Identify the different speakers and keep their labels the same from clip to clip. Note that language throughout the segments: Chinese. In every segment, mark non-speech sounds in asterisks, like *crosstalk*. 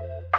Speaker 1: Thank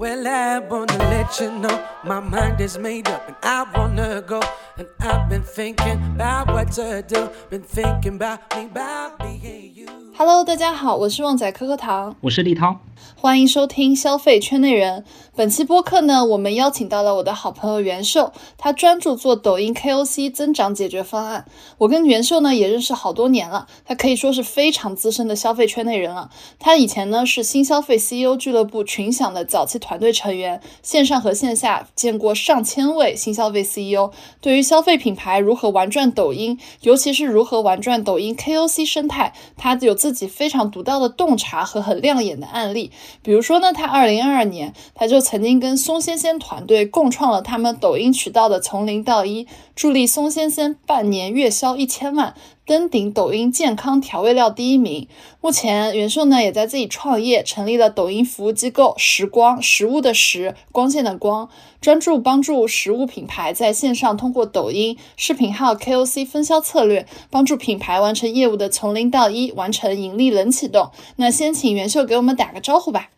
Speaker 1: Well, I wanna let you know my mind is made up and I wanna go. And I've been thinking about what to do. Been thinking about me, about being you. Hello，大家好，我是旺仔可可糖，
Speaker 2: 我是立涛。
Speaker 1: 欢迎收听消费圈内人。本期播客呢，我们邀请到了我的好朋友袁秀，他专注做抖音 KOC 增长解决方案。我跟袁秀呢也认识好多年了，他可以说是非常资深的消费圈内人了。他以前呢是新消费 CEO 俱乐部群享的早期团团队成员，线上和线下见过上千位新消费 CEO。对于消费品牌如何玩转抖音，尤其是如何玩转抖音 KOC 生态，他有自己非常独到的洞察和很亮眼的案例。比如说呢，他二零二二年，他就曾经跟松仙仙团队共创了他们抖音渠道的从零到一，助力松仙仙半年月销一千万。登顶抖音健康调味料第一名。目前，袁秀呢也在自己创业，成立了抖音服务机构“时光”，食物的食，光线的光，专注帮助食物品牌在线上通过抖音视频号 KOC 分销策略，帮助品牌完成业务的从零到一，完成盈利冷启动。那先请袁秀给我们打个招呼吧。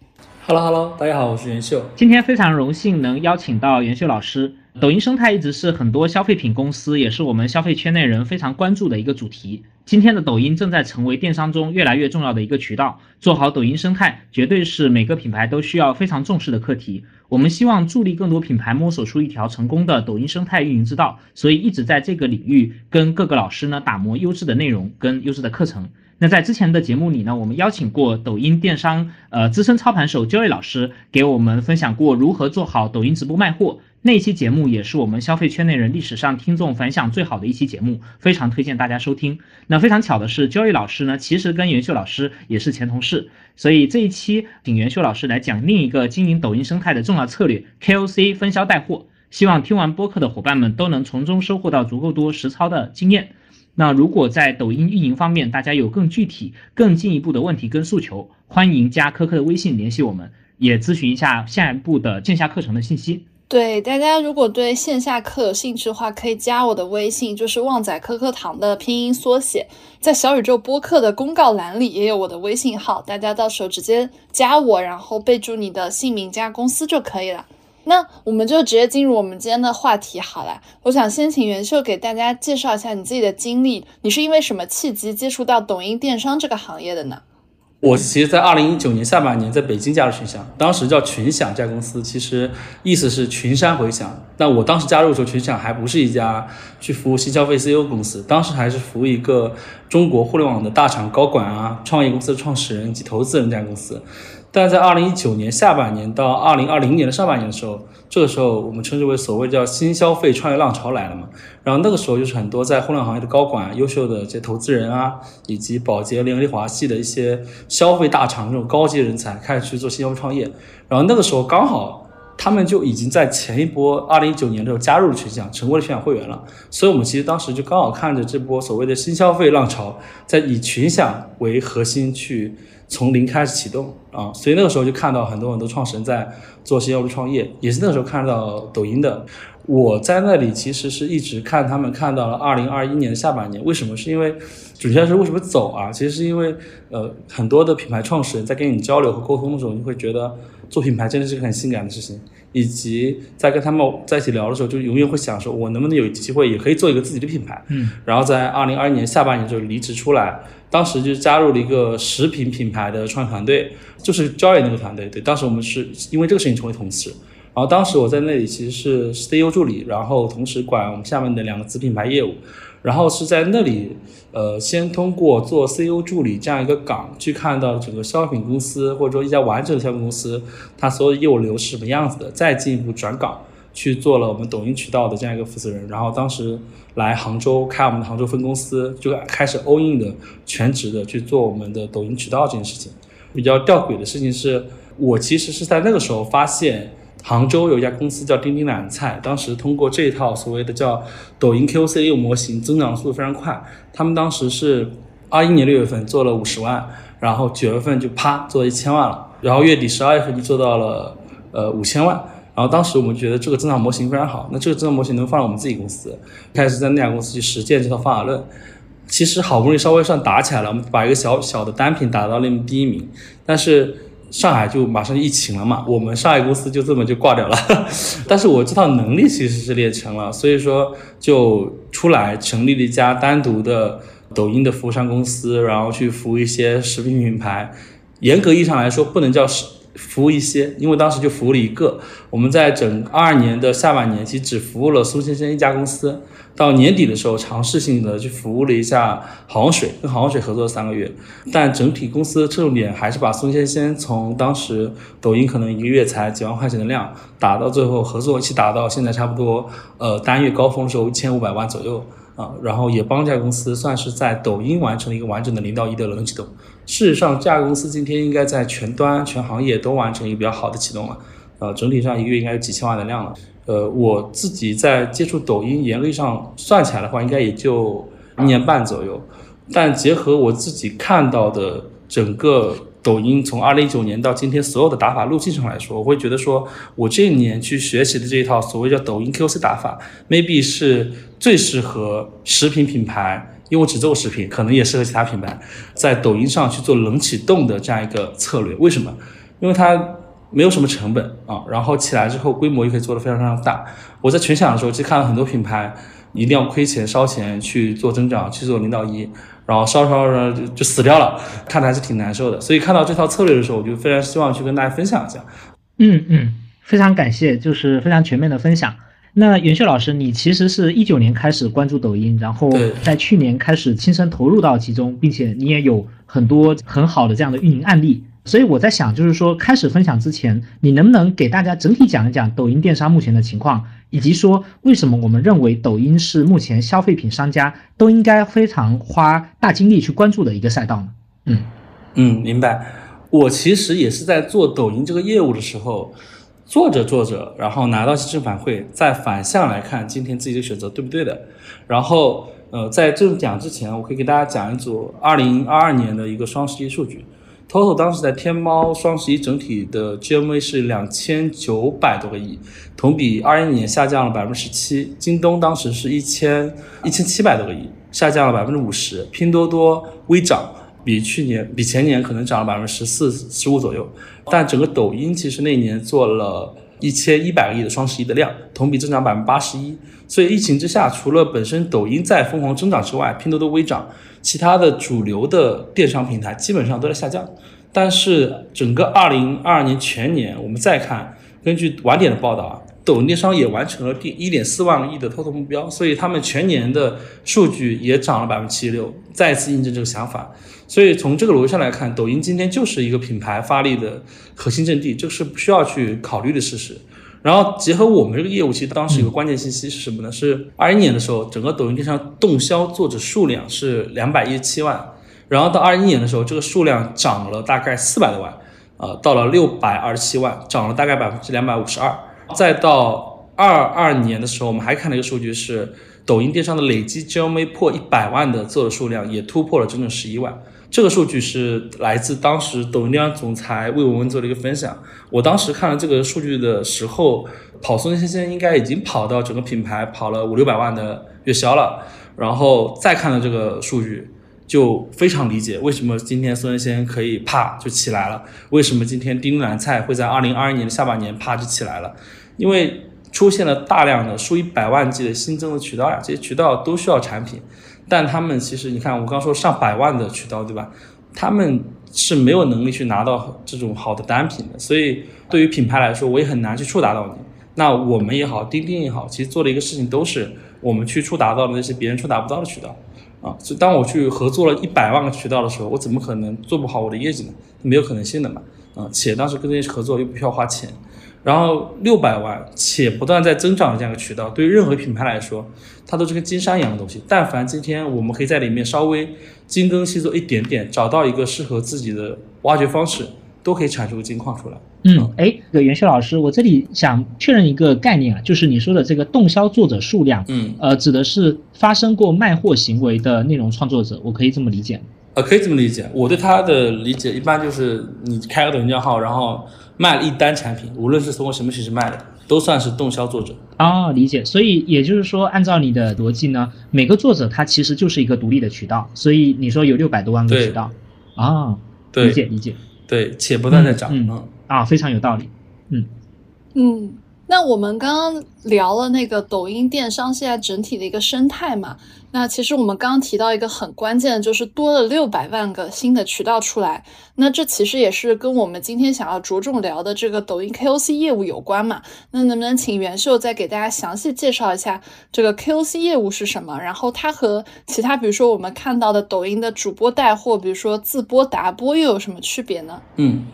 Speaker 3: Hello Hello，大家好，我是袁秀。
Speaker 2: 今天非常荣幸能邀请到袁秀老师。抖音生态一直是很多消费品公司，也是我们消费圈内人非常关注的一个主题。今天的抖音正在成为电商中越来越重要的一个渠道，做好抖音生态绝对是每个品牌都需要非常重视的课题。我们希望助力更多品牌摸索出一条成功的抖音生态运营之道，所以一直在这个领域跟各个老师呢打磨优质的内容跟优质的课程。那在之前的节目里呢，我们邀请过抖音电商呃资深操盘手 Joy 老师给我们分享过如何做好抖音直播卖货。那期节目也是我们消费圈内人历史上听众反响最好的一期节目，非常推荐大家收听。那非常巧的是，Joy 老师呢，其实跟袁秀老师也是前同事，所以这一期请袁秀老师来讲另一个经营抖音生态的重要策略 ——KOC 分销带货。希望听完播客的伙伴们都能从中收获到足够多实操的经验。那如果在抖音运营方面，大家有更具体、更进一步的问题跟诉求，欢迎加科科的微信联系我们，也咨询一下下一步的线下课程的信息。
Speaker 1: 对大家，如果对线下课有兴趣的话，可以加我的微信，就是旺仔科科堂的拼音缩写，在小宇宙播客的公告栏里也有我的微信号，大家到时候直接加我，然后备注你的姓名加公司就可以了。那我们就直接进入我们今天的话题好了。我想先请袁秀给大家介绍一下你自己的经历，你是因为什么契机接触到抖音电商这个行业的呢？
Speaker 3: 我其实，在二零一九年下半年在北京加入群享，当时叫群享这家公司，其实意思是群山回响。那我当时加入的时候，群享还不是一家去服务新消费 CEO 公司，当时还是服务一个中国互联网的大厂高管啊、创业公司的创始人及投资人这家公司。但在二零一九年下半年到二零二零年的上半年的时候，这个时候我们称之为所谓叫新消费创业浪潮来了嘛。然后那个时候就是很多在互联网行业的高管、优秀的这些投资人啊，以及宝洁、联合利华系的一些消费大厂这种高级人才开始去做新消费创业。然后那个时候刚好他们就已经在前一波二零一九年的时候加入了群享，成为了群享会员了。所以我们其实当时就刚好看着这波所谓的新消费浪潮，在以群享为核心去。从零开始启动啊，所以那个时候就看到很多很多创始人在做新消费创业，也是那个时候看到抖音的。我在那里其实是一直看他们看到了二零二一年的下半年，为什么？是因为准确说为什么走啊？其实是因为呃很多的品牌创始人在跟你交流和沟通的时候，你会觉得做品牌真的是个很性感的事情，以及在跟他们在一起聊的时候，就永远会想说，我能不能有机会也可以做一个自己的品牌？
Speaker 2: 嗯，
Speaker 3: 然后在二零二一年下半年就离职出来。当时就加入了一个食品品牌的创业团队，就是 Joy 那个团队。对，当时我们是因为这个事情成为同事。然后当时我在那里其实是 CEO 助理，然后同时管我们下面的两个子品牌业务。然后是在那里，呃，先通过做 CEO 助理这样一个岗，去看到整个消费品公司或者说一家完整的消费公司，它所有的业务流是什么样子的，再进一步转岗。去做了我们抖音渠道的这样一个负责人，然后当时来杭州开我们的杭州分公司，就开始 all in 的全职的去做我们的抖音渠道这件事情。比较吊诡的事情是，我其实是在那个时候发现。杭州有一家公司叫钉钉懒菜，当时通过这一套所谓的叫抖音 KOC 业务模型，增长速度非常快。他们当时是二一年六月份做了五十万，然后九月份就啪做了一千万了，然后月底十二月份就做到了呃五千万。然后当时我们觉得这个增长模型非常好，那这个增长模型能放到我们自己公司，开始在那家公司去实践这套方法论。其实好不容易稍微算打起来了，我们把一个小小的单品打到了第一名，但是。上海就马上疫情了嘛，我们上海公司就这么就挂掉了。*laughs* 但是我这套能力其实是练成了，所以说就出来成立了一家单独的抖音的服务商公司，然后去服务一些食品品牌。严格意义上来说，不能叫食。服务一些，因为当时就服务了一个。我们在整二二年的下半年，其实只服务了苏先生一家公司。到年底的时候，尝试性的去服务了一下好水，跟好水合作了三个月。但整体公司的侧重点还是把苏先先从当时抖音可能一个月才几万块钱的量，打到最后合作一起打到现在差不多，呃，单月高峰的时候一千五百万左右啊。然后也帮这家公司算是在抖音完成了一个完整的零到一的轮启动。事实上，这家公司今天应该在全端、全行业都完成一个比较好的启动了。呃，整体上一个月应该有几千万的量了。呃，我自己在接触抖音，严格意义上算起来的话，应该也就一年半左右。但结合我自己看到的整个抖音从二零一九年到今天所有的打法路径上来说，我会觉得说，我这一年去学习的这一套所谓叫抖音 QC 打法，maybe 是最适合食品品牌。因为我只做食品，可能也适合其他品牌，在抖音上去做冷启动的这样一个策略。为什么？因为它没有什么成本啊，然后起来之后规模也可以做得非常非常大。我在群享的时候，其实看了很多品牌一定要亏钱烧钱去做增长，去做零到一，然后烧烧烧就就死掉了，看的还是挺难受的。所以看到这套策略的时候，我就非常希望去跟大家分享一下。
Speaker 2: 嗯嗯，非常感谢，就是非常全面的分享。那袁秀老师，你其实是一九年开始关注抖音，然后在去年开始亲身投入到其中，并且你也有很多很好的这样的运营案例。所以我在想，就是说开始分享之前，你能不能给大家整体讲一讲抖音电商目前的情况，以及说为什么我们认为抖音是目前消费品商家都应该非常花大精力去关注的一个赛道呢？
Speaker 3: 嗯嗯，明白。我其实也是在做抖音这个业务的时候。做着做着，然后拿到正反馈，再反向来看今天自己的选择对不对的。然后，呃，在这种讲之前，我可以给大家讲一组二零二二年的一个双十一数据。Total 当时在天猫双十一整体的 GMV 是两千九百多个亿，同比二一年下降了百分之十七。京东当时是一千一千七百多个亿，下降了百分之五十。拼多多微涨。比去年、比前年可能涨了百分之十四、十五左右，但整个抖音其实那年做了一千一百个亿的双十一的量，同比增长百分之八十一。所以疫情之下，除了本身抖音在疯狂增长之外，拼多多微涨，其他的主流的电商平台基本上都在下降。但是整个二零二二年全年，我们再看，根据晚点的报道啊，抖音电商也完成了第一点四万亿的开拓目标，所以他们全年的数据也涨了百分之七十六，再次印证这个想法。所以从这个逻辑上来看，抖音今天就是一个品牌发力的核心阵地，这个是不需要去考虑的事实。然后结合我们这个业务，其实当时有个关键信息是什么呢？是二一年的时候，整个抖音电商动销作者数量是两百一十七万，然后到二一年的时候，这个数量涨了大概四百多万，呃，到了六百二十七万，涨了大概百分之两百五十二。再到二二年的时候，我们还看了一个数据是，抖音电商的累计 GMV 破一百万的做的数量也突破了整整十一万。这个数据是来自当时抖音电商总裁魏文文做的一个分享。我当时看了这个数据的时候，跑松先生应该已经跑到整个品牌跑了五六百万的月销了。然后再看到这个数据，就非常理解为什么今天孙先生可以啪就起来了，为什么今天丁兰菜会在二零二一年的下半年啪就起来了，因为出现了大量的数以百万计的新增的渠道呀，这些渠道都需要产品。但他们其实，你看，我刚说上百万的渠道，对吧？他们是没有能力去拿到这种好的单品的，所以对于品牌来说，我也很难去触达到你。那我们也好，钉钉也好，其实做的一个事情都是我们去触达到的那些别人触达不到的渠道啊。所以当我去合作了一百万个渠道的时候，我怎么可能做不好我的业绩呢？没有可能性的嘛啊！且当时跟这些合作又不需要花钱，然后六百万且不断在增长的这样一个渠道，对于任何品牌来说，它都是跟金山一样的东西。但凡今天我们可以在里面稍微精耕细作一点点，找到一个适合自己的挖掘方式，都可以产出个金矿出来。
Speaker 2: 嗯，哎，这个袁秀老师，我这里想确认一个概念啊，就是你说的这个动销作者数量，
Speaker 3: 嗯，
Speaker 2: 呃，指的是发生过卖货行为的内容创作者，我可以这么理解吗？
Speaker 3: 呃，可以这么理解。我对他的理解一般就是你开个抖音账号，然后卖了一单产品，无论是通过什么形式卖的，都算是动销作者。
Speaker 2: 哦，理解。所以也就是说，按照你的逻辑呢，每个作者他其实就是一个独立的渠道。所以你说有六百多万个渠道，啊，
Speaker 3: 对，
Speaker 2: 理解理解。
Speaker 3: 对，且不断在涨。
Speaker 2: 嗯
Speaker 3: 嗯
Speaker 2: 啊，非常有道理。嗯
Speaker 1: 嗯，那我们刚刚聊了那个抖音电商现在整体的一个生态嘛，那其实我们刚刚提到一个很关键的，就是多了六百万个新的渠道出来。那这其实也是跟我们今天想要着重聊的这个抖音 KOC 业务有关嘛。那能不能请袁秀再给大家详细介绍一下这个 KOC 业务是什么？然后它和其他比如说我们看到的抖音的主播带货，比如说自播、达播又有什么区别呢？
Speaker 3: 嗯。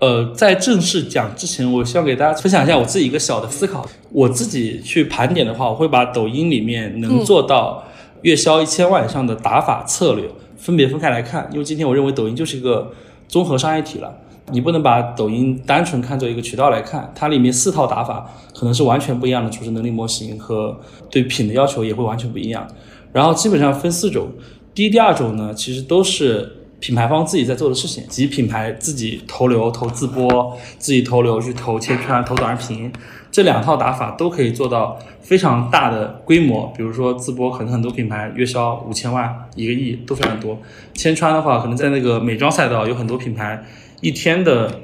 Speaker 3: 呃，在正式讲之前，我希望给大家分享一下我自己一个小的思考。我自己去盘点的话，我会把抖音里面能做到月销一千万以上的打法策略分别分开来看。因为今天我认为抖音就是一个综合商业体了，你不能把抖音单纯看作一个渠道来看，它里面四套打法可能是完全不一样的组织能力模型和对品的要求也会完全不一样。然后基本上分四种，第一、第二种呢，其实都是。品牌方自己在做的事情，及品牌自己投流、投自播，自己投流去投切圈、投短视频，这两套打法都可以做到非常大的规模。比如说自播，可能很多品牌月销五千万、一个亿都非常多。千川的话，可能在那个美妆赛道，有很多品牌一天的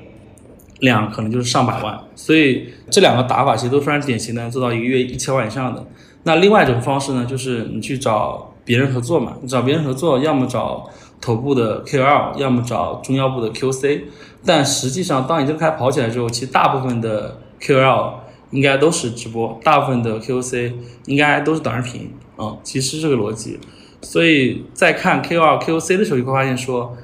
Speaker 3: 量可能就是上百万。所以这两个打法其实都非常典型的，做到一个月一千万以上的。那另外一种方式呢，就是你去找别人合作嘛，你找别人合作，要么找。头部的 KOL，要么找中腰部的 QC，但实际上，当你这个开跑起来之后，其实大部分的 KOL 应该都是直播，大部分的 QC 应该都是短视频啊，其实这个逻辑。所以在看 KOL、QC 的时候，你会发现说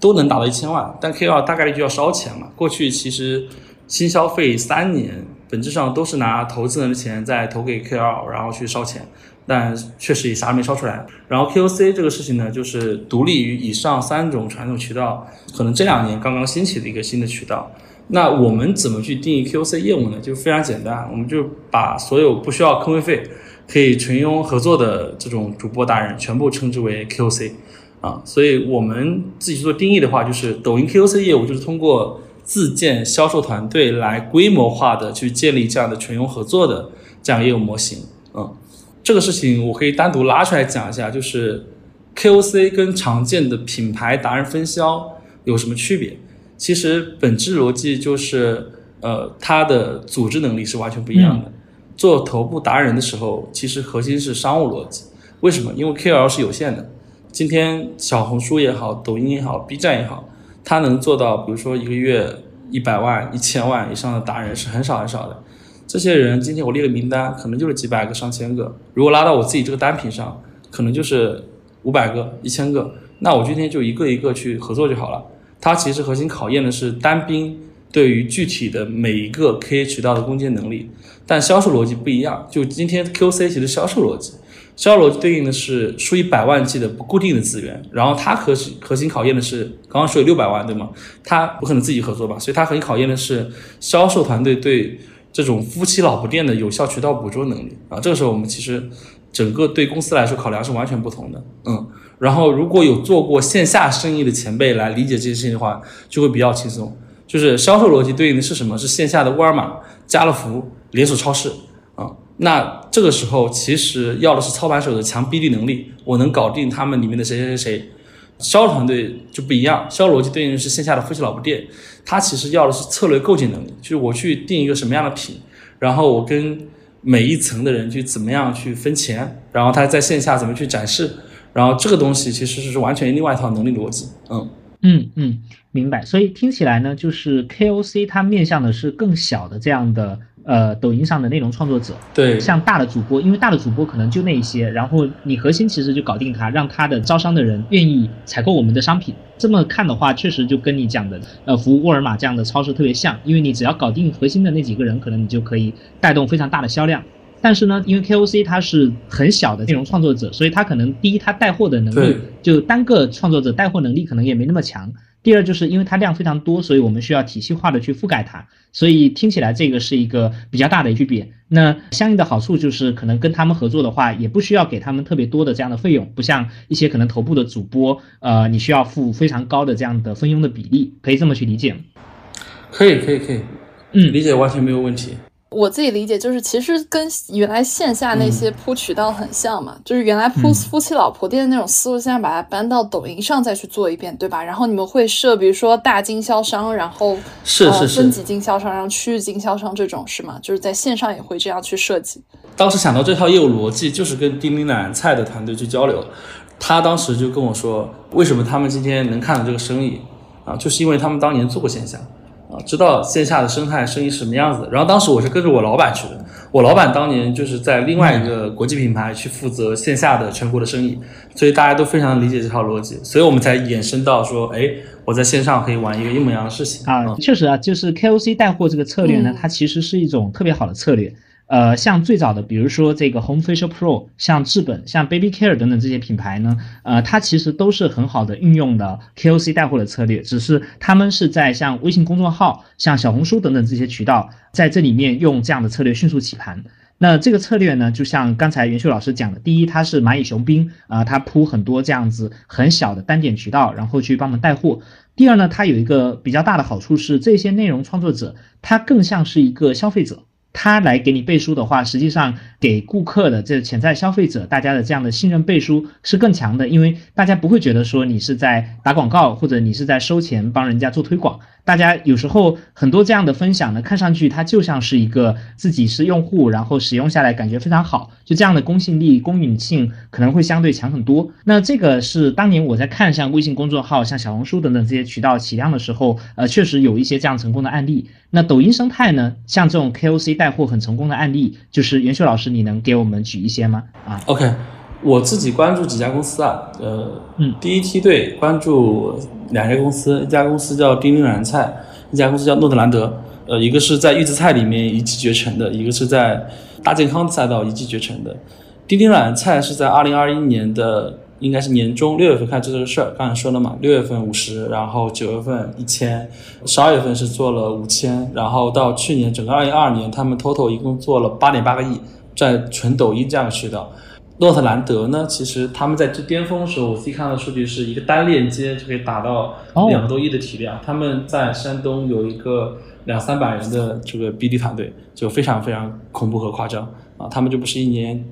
Speaker 3: 都能达到一千万，但 KOL 大概率就要烧钱嘛。过去其实新消费三年，本质上都是拿投资人的钱在投给 KOL，然后去烧钱。但确实也啥没烧出来。然后 KOC 这个事情呢，就是独立于以上三种传统渠道，可能这两年刚刚兴起的一个新的渠道。那我们怎么去定义 KOC 业务呢？就非常简单，我们就把所有不需要坑位费、可以纯用合作的这种主播达人全部称之为 KOC 啊。所以我们自己做定义的话，就是抖音 KOC 业务就是通过自建销售团队来规模化的去建立这样的纯用合作的这样业务模型，嗯。这个事情我可以单独拉出来讲一下，就是 KOC 跟常见的品牌达人分销有什么区别？其实本质逻辑就是，呃，它的组织能力是完全不一样的。做头部达人的时候，其实核心是商务逻辑。为什么？因为 KOL 是有限的。今天小红书也好，抖音也好，B 站也好，它能做到，比如说一个月一百万、一千万以上的达人是很少很少的。这些人今天我列了名单，可能就是几百个、上千个。如果拉到我自己这个单品上，可能就是五百个、一千个。那我今天就一个一个去合作就好了。它其实核心考验的是单兵对于具体的每一个 K 渠道的攻坚能力，但销售逻辑不一样。就今天 QC 其实销售逻辑，销售逻辑对应的是数以百万计的不固定的资源，然后它核心核心考验的是刚刚说有六百万对吗？它不可能自己合作吧？所以它核心考验的是销售团队对。这种夫妻老婆店的有效渠道捕捉能力啊，这个时候我们其实整个对公司来说考量是完全不同的，嗯，然后如果有做过线下生意的前辈来理解这件事情的话，就会比较轻松。就是销售逻辑对应的是什么？是线下的沃尔玛、家乐福连锁超市啊。那这个时候其实要的是操盘手的强逼力能力，我能搞定他们里面的谁谁谁谁。销售团队就不一样，销售逻辑对应的是线下的夫妻老婆店，它其实要的是策略构建能力，就是我去定一个什么样的品，然后我跟每一层的人去怎么样去分钱，然后他在线下怎么去展示，然后这个东西其实是完全另外一套能力逻辑。
Speaker 2: 嗯嗯嗯，明白。所以听起来呢，就是 KOC 它面向的是更小的这样的。呃抖音上的内容创作者。
Speaker 3: 对，
Speaker 2: 像大的主播，因为大的主播可能就那一些，然后你核心其实就搞定他，让他的招商的人愿意采购我们的商品。这么看的话，确实就跟你讲的，呃，服务沃尔玛这样的超市特别像，因为你只要搞定核心的那几个人，可能你就可以带动非常大的销量。但是呢，因为 KOC 它是很小的内容创作者，所以他可能第一，他带货的能力就单个创作者带货能力可能也没那么强。第二，就是因为它量非常多，所以我们需要体系化的去覆盖它。所以听起来这个是一个比较大的区别。那相应的好处就是，可能跟他们合作的话，也不需要给他们特别多的这样的费用，不像一些可能头部的主播，呃，你需要付非常高的这样的分佣的比例，可以这么去理解吗？
Speaker 3: 可以，可以，可以，
Speaker 2: 嗯，
Speaker 3: 理解完全没有问题。
Speaker 1: 我自己理解就是，其实跟原来线下那些铺渠道很像嘛，就是原来铺夫妻老婆店的那种思路，现在把它搬到抖音上再去做一遍，对吧？然后你们会设，比如说大经销商，然后
Speaker 3: 是是是
Speaker 1: 分级经销商，然后区域经销商这种是吗？就是在线上也会这样去设计。
Speaker 3: 当时想到这套业务逻辑，就是跟丁丁奶菜的团队去交流，他当时就跟我说，为什么他们今天能看到这个生意啊，就是因为他们当年做过线下。啊，知道线下的生态生意是什么样子。然后当时我是跟着我老板去的，我老板当年就是在另外一个国际品牌去负责线下的全国的生意，所以大家都非常理解这套逻辑，所以我们才衍生到说，哎，我在线上可以玩一个一模一样的事情
Speaker 2: 啊。确实啊，就是 KOC 带货这个策略呢，它其实是一种特别好的策略。呃，像最早的，比如说这个 Home Facial Pro，像至本、像 Baby Care 等等这些品牌呢，呃，它其实都是很好的运用的 KOC 带货的策略，只是他们是在像微信公众号、像小红书等等这些渠道，在这里面用这样的策略迅速起盘。那这个策略呢，就像刚才袁秀老师讲的，第一，它是蚂蚁雄兵啊，它铺很多这样子很小的单点渠道，然后去帮忙带货。第二呢，它有一个比较大的好处是，这些内容创作者，他更像是一个消费者。他来给你背书的话，实际上给顾客的这潜在消费者，大家的这样的信任背书是更强的，因为大家不会觉得说你是在打广告，或者你是在收钱帮人家做推广。大家有时候很多这样的分享呢，看上去它就像是一个自己是用户，然后使用下来感觉非常好，就这样的公信力、公允性可能会相对强很多。那这个是当年我在看像微信公众号、像小红书等等这些渠道起量的时候，呃，确实有一些这样成功的案例。那抖音生态呢，像这种 KOC 带货很成功的案例，就是袁秀老师，你能给我们举一些吗？啊
Speaker 3: ，OK。我自己关注几家公司啊，呃，
Speaker 2: 嗯，
Speaker 3: 第一梯队关注两家公司，一家公司叫丁丁软菜，一家公司叫诺特兰德，呃，一个是在预制菜里面一骑绝尘的，一个是在大健康赛道一骑绝尘的。丁丁软菜是在二零二一年的应该是年中六月份开始这个事儿，刚才说了嘛，六月份五十，然后九月份一千，十二月份是做了五千，然后到去年整个二零二二年，他们 total 一共做了八点八个亿，在纯抖音这样的渠道。诺特兰德呢？其实他们在最巅峰的时候，我自己看到数据是一个单链接就可以达到两个多亿的体量。他们在山东有一个两三百人的这个 BD 团队，就非常非常恐怖和夸张啊！他们就不是一年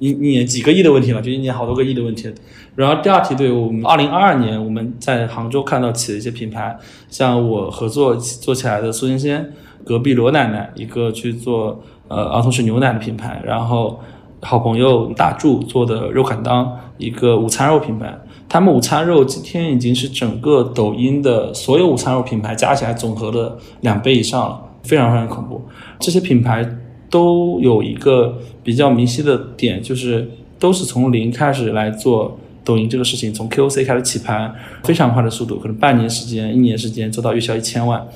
Speaker 3: 一一年几个亿的问题了，就一年好多个亿的问题。然后第二梯队，我们二零二二年我们在杭州看到起的一些品牌，像我合作做起来的苏仙仙、隔壁罗奶奶一个去做呃儿童式牛奶的品牌，然后。好朋友大柱做的肉砍裆，一个午餐肉品牌，他们午餐肉今天已经是整个抖音的所有午餐肉品牌加起来总和的两倍以上了，非常非常恐怖。这些品牌都有一个比较明晰的点，就是都是从零开始来做抖音这个事情，从 KOC 开始起盘，非常快的速度，可能半年时间、一年时间做到月销一千万。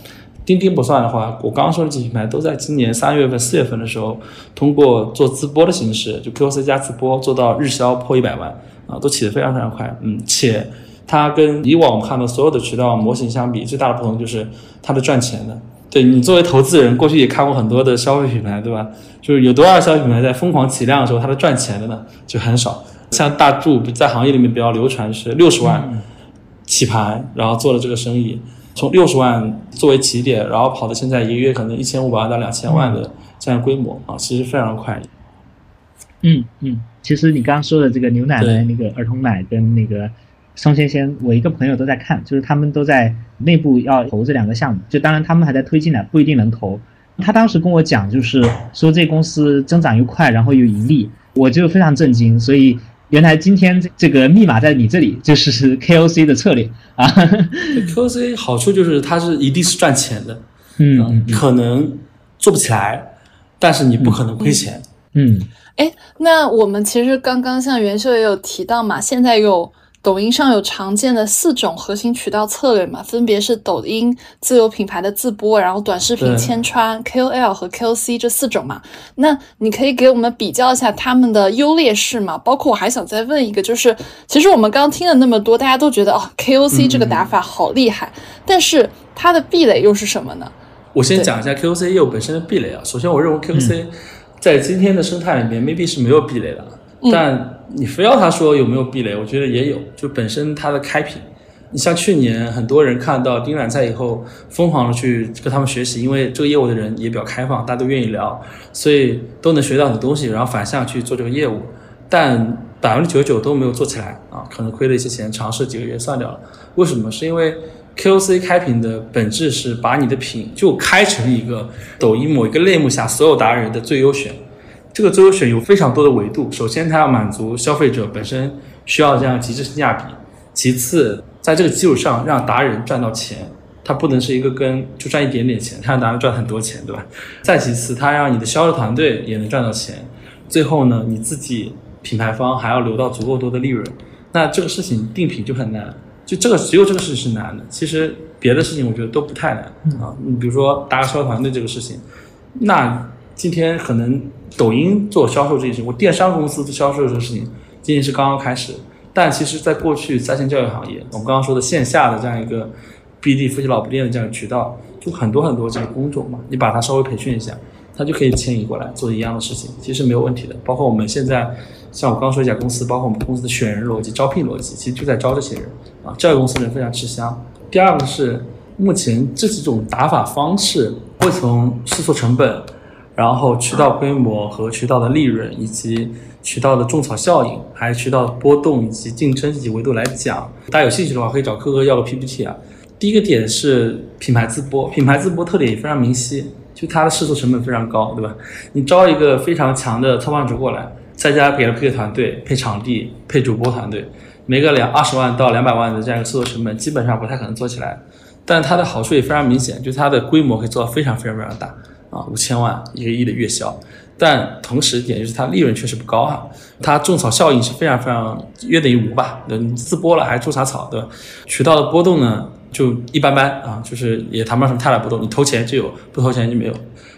Speaker 3: 钉钉不算的话，我刚刚说的这些品牌都在今年三月份、四月份的时候，通过做直播的形式，就 QOC 加直播做到日销破一百万啊，都起得非常非常快。嗯，且它跟以往我们看到所有的渠道模型相比，最大的不同就是它的赚钱的。对你作为投资人，过去也看过很多的消费品牌，对吧？就是有多少消费品牌在疯狂起量的时候，它的赚钱的呢就很少。像大柱在行业里面比较流传是六十万起盘，然后做了这个生意。从六十万作为起点，然后跑到现在一个月可能一千五百万到两千万的这样规模啊，其实非常快。
Speaker 2: 嗯嗯，其实你刚刚说的这个牛奶的那个儿童奶跟那个松鲜鲜，我一个朋友都在看，就是他们都在内部要投这两个项目，就当然他们还在推进呢，不一定能投。他当时跟我讲，就是说这公司增长又快，然后又盈利，我就非常震惊，所以。原来今天这这个密码在你这里，就是 KOC 的策略啊。
Speaker 3: KOC 好处就是它是一定是赚钱的，
Speaker 2: 嗯，
Speaker 3: 可能做不起来，但是你不可能亏钱。
Speaker 2: 嗯，
Speaker 1: 哎，那我们其实刚刚像袁秀也有提到嘛，现在有。抖音上有常见的四种核心渠道策略嘛，分别是抖音自有品牌的自播，然后短视频千穿 KOL 和 KOC 这四种嘛。那你可以给我们比较一下他们的优劣势嘛？包括我还想再问一个，就是其实我们刚听了那么多，大家都觉得哦，KOC 这个打法好厉害，但是它的壁垒又是什么呢？
Speaker 3: 我先讲一下 KOC 业务本身的壁垒啊。首先，我认为 KOC 在今天的生态里面，maybe 是没有壁垒的。但你非要他说有没有壁垒，我觉得也有，就本身它的开品。你像去年很多人看到丁冉在以后，疯狂的去跟他们学习，因为这个业务的人也比较开放，大家都愿意聊，所以都能学到很多东西，然后反向去做这个业务。但百分之九十九都没有做起来啊，可能亏了一些钱，尝试几个月算掉了。为什么？是因为 KOC 开品的本质是把你的品就开成一个抖音某一个类目下所有达人的最优选。这个最优选有非常多的维度。首先，它要满足消费者本身需要这样极致性价比；其次，在这个基础上让达人赚到钱，它不能是一个跟就赚一点点钱，它让达人赚很多钱，对吧？*laughs* 再其次，它让你的销售团队也能赚到钱；最后呢，你自己品牌方还要留到足够多的利润。那这个事情定品就很难，就这个只有这个事情是难的。其实别的事情我觉得都不太难啊。你比如说搭个销售团队这个事情，那今天可能。抖音做销售这件事情，我电商公司做销售这个事情，仅仅是刚刚开始。但其实，在过去在线教育行业，我们刚刚说的线下的这样一个 BD 夫妻老婆店的这样渠道，就很多很多这个工种嘛，你把它稍微培训一下，它就可以迁移过来做一样的事情，其实没有问题的。包括我们现在，像我刚说一家公司，包括我们公司的选人逻辑、招聘逻辑，其实就在招这些人啊。教育公司人非常吃香。第二个是，目前这几种打法方式会从试错成本。然后渠道规模和渠道的利润，以及渠道的种草效应，还有渠道的波动以及竞争这几维度来讲，大家有兴趣的话可以找科科要个 PPT 啊。第一个点是品牌自播，品牌自播特点也非常明晰，就它的试错成本非常高，对吧？你招一个非常强的操盘手过来，再加给了配团队、配场地、配主播团队，每个两二十万到两百万的这样一个试错成本，基本上不太可能做起来。但它的好处也非常明显，就它的规模可以做到非常非常非常大。啊，五千万一个亿的月销，但同时点就是它利润确实不高啊，它种草效应是非常非常约等于无吧？你自播了还种啥草，对吧？渠道的波动呢就一般般啊，就是也谈不上什么太大波动，你投钱就有，不投钱就没有，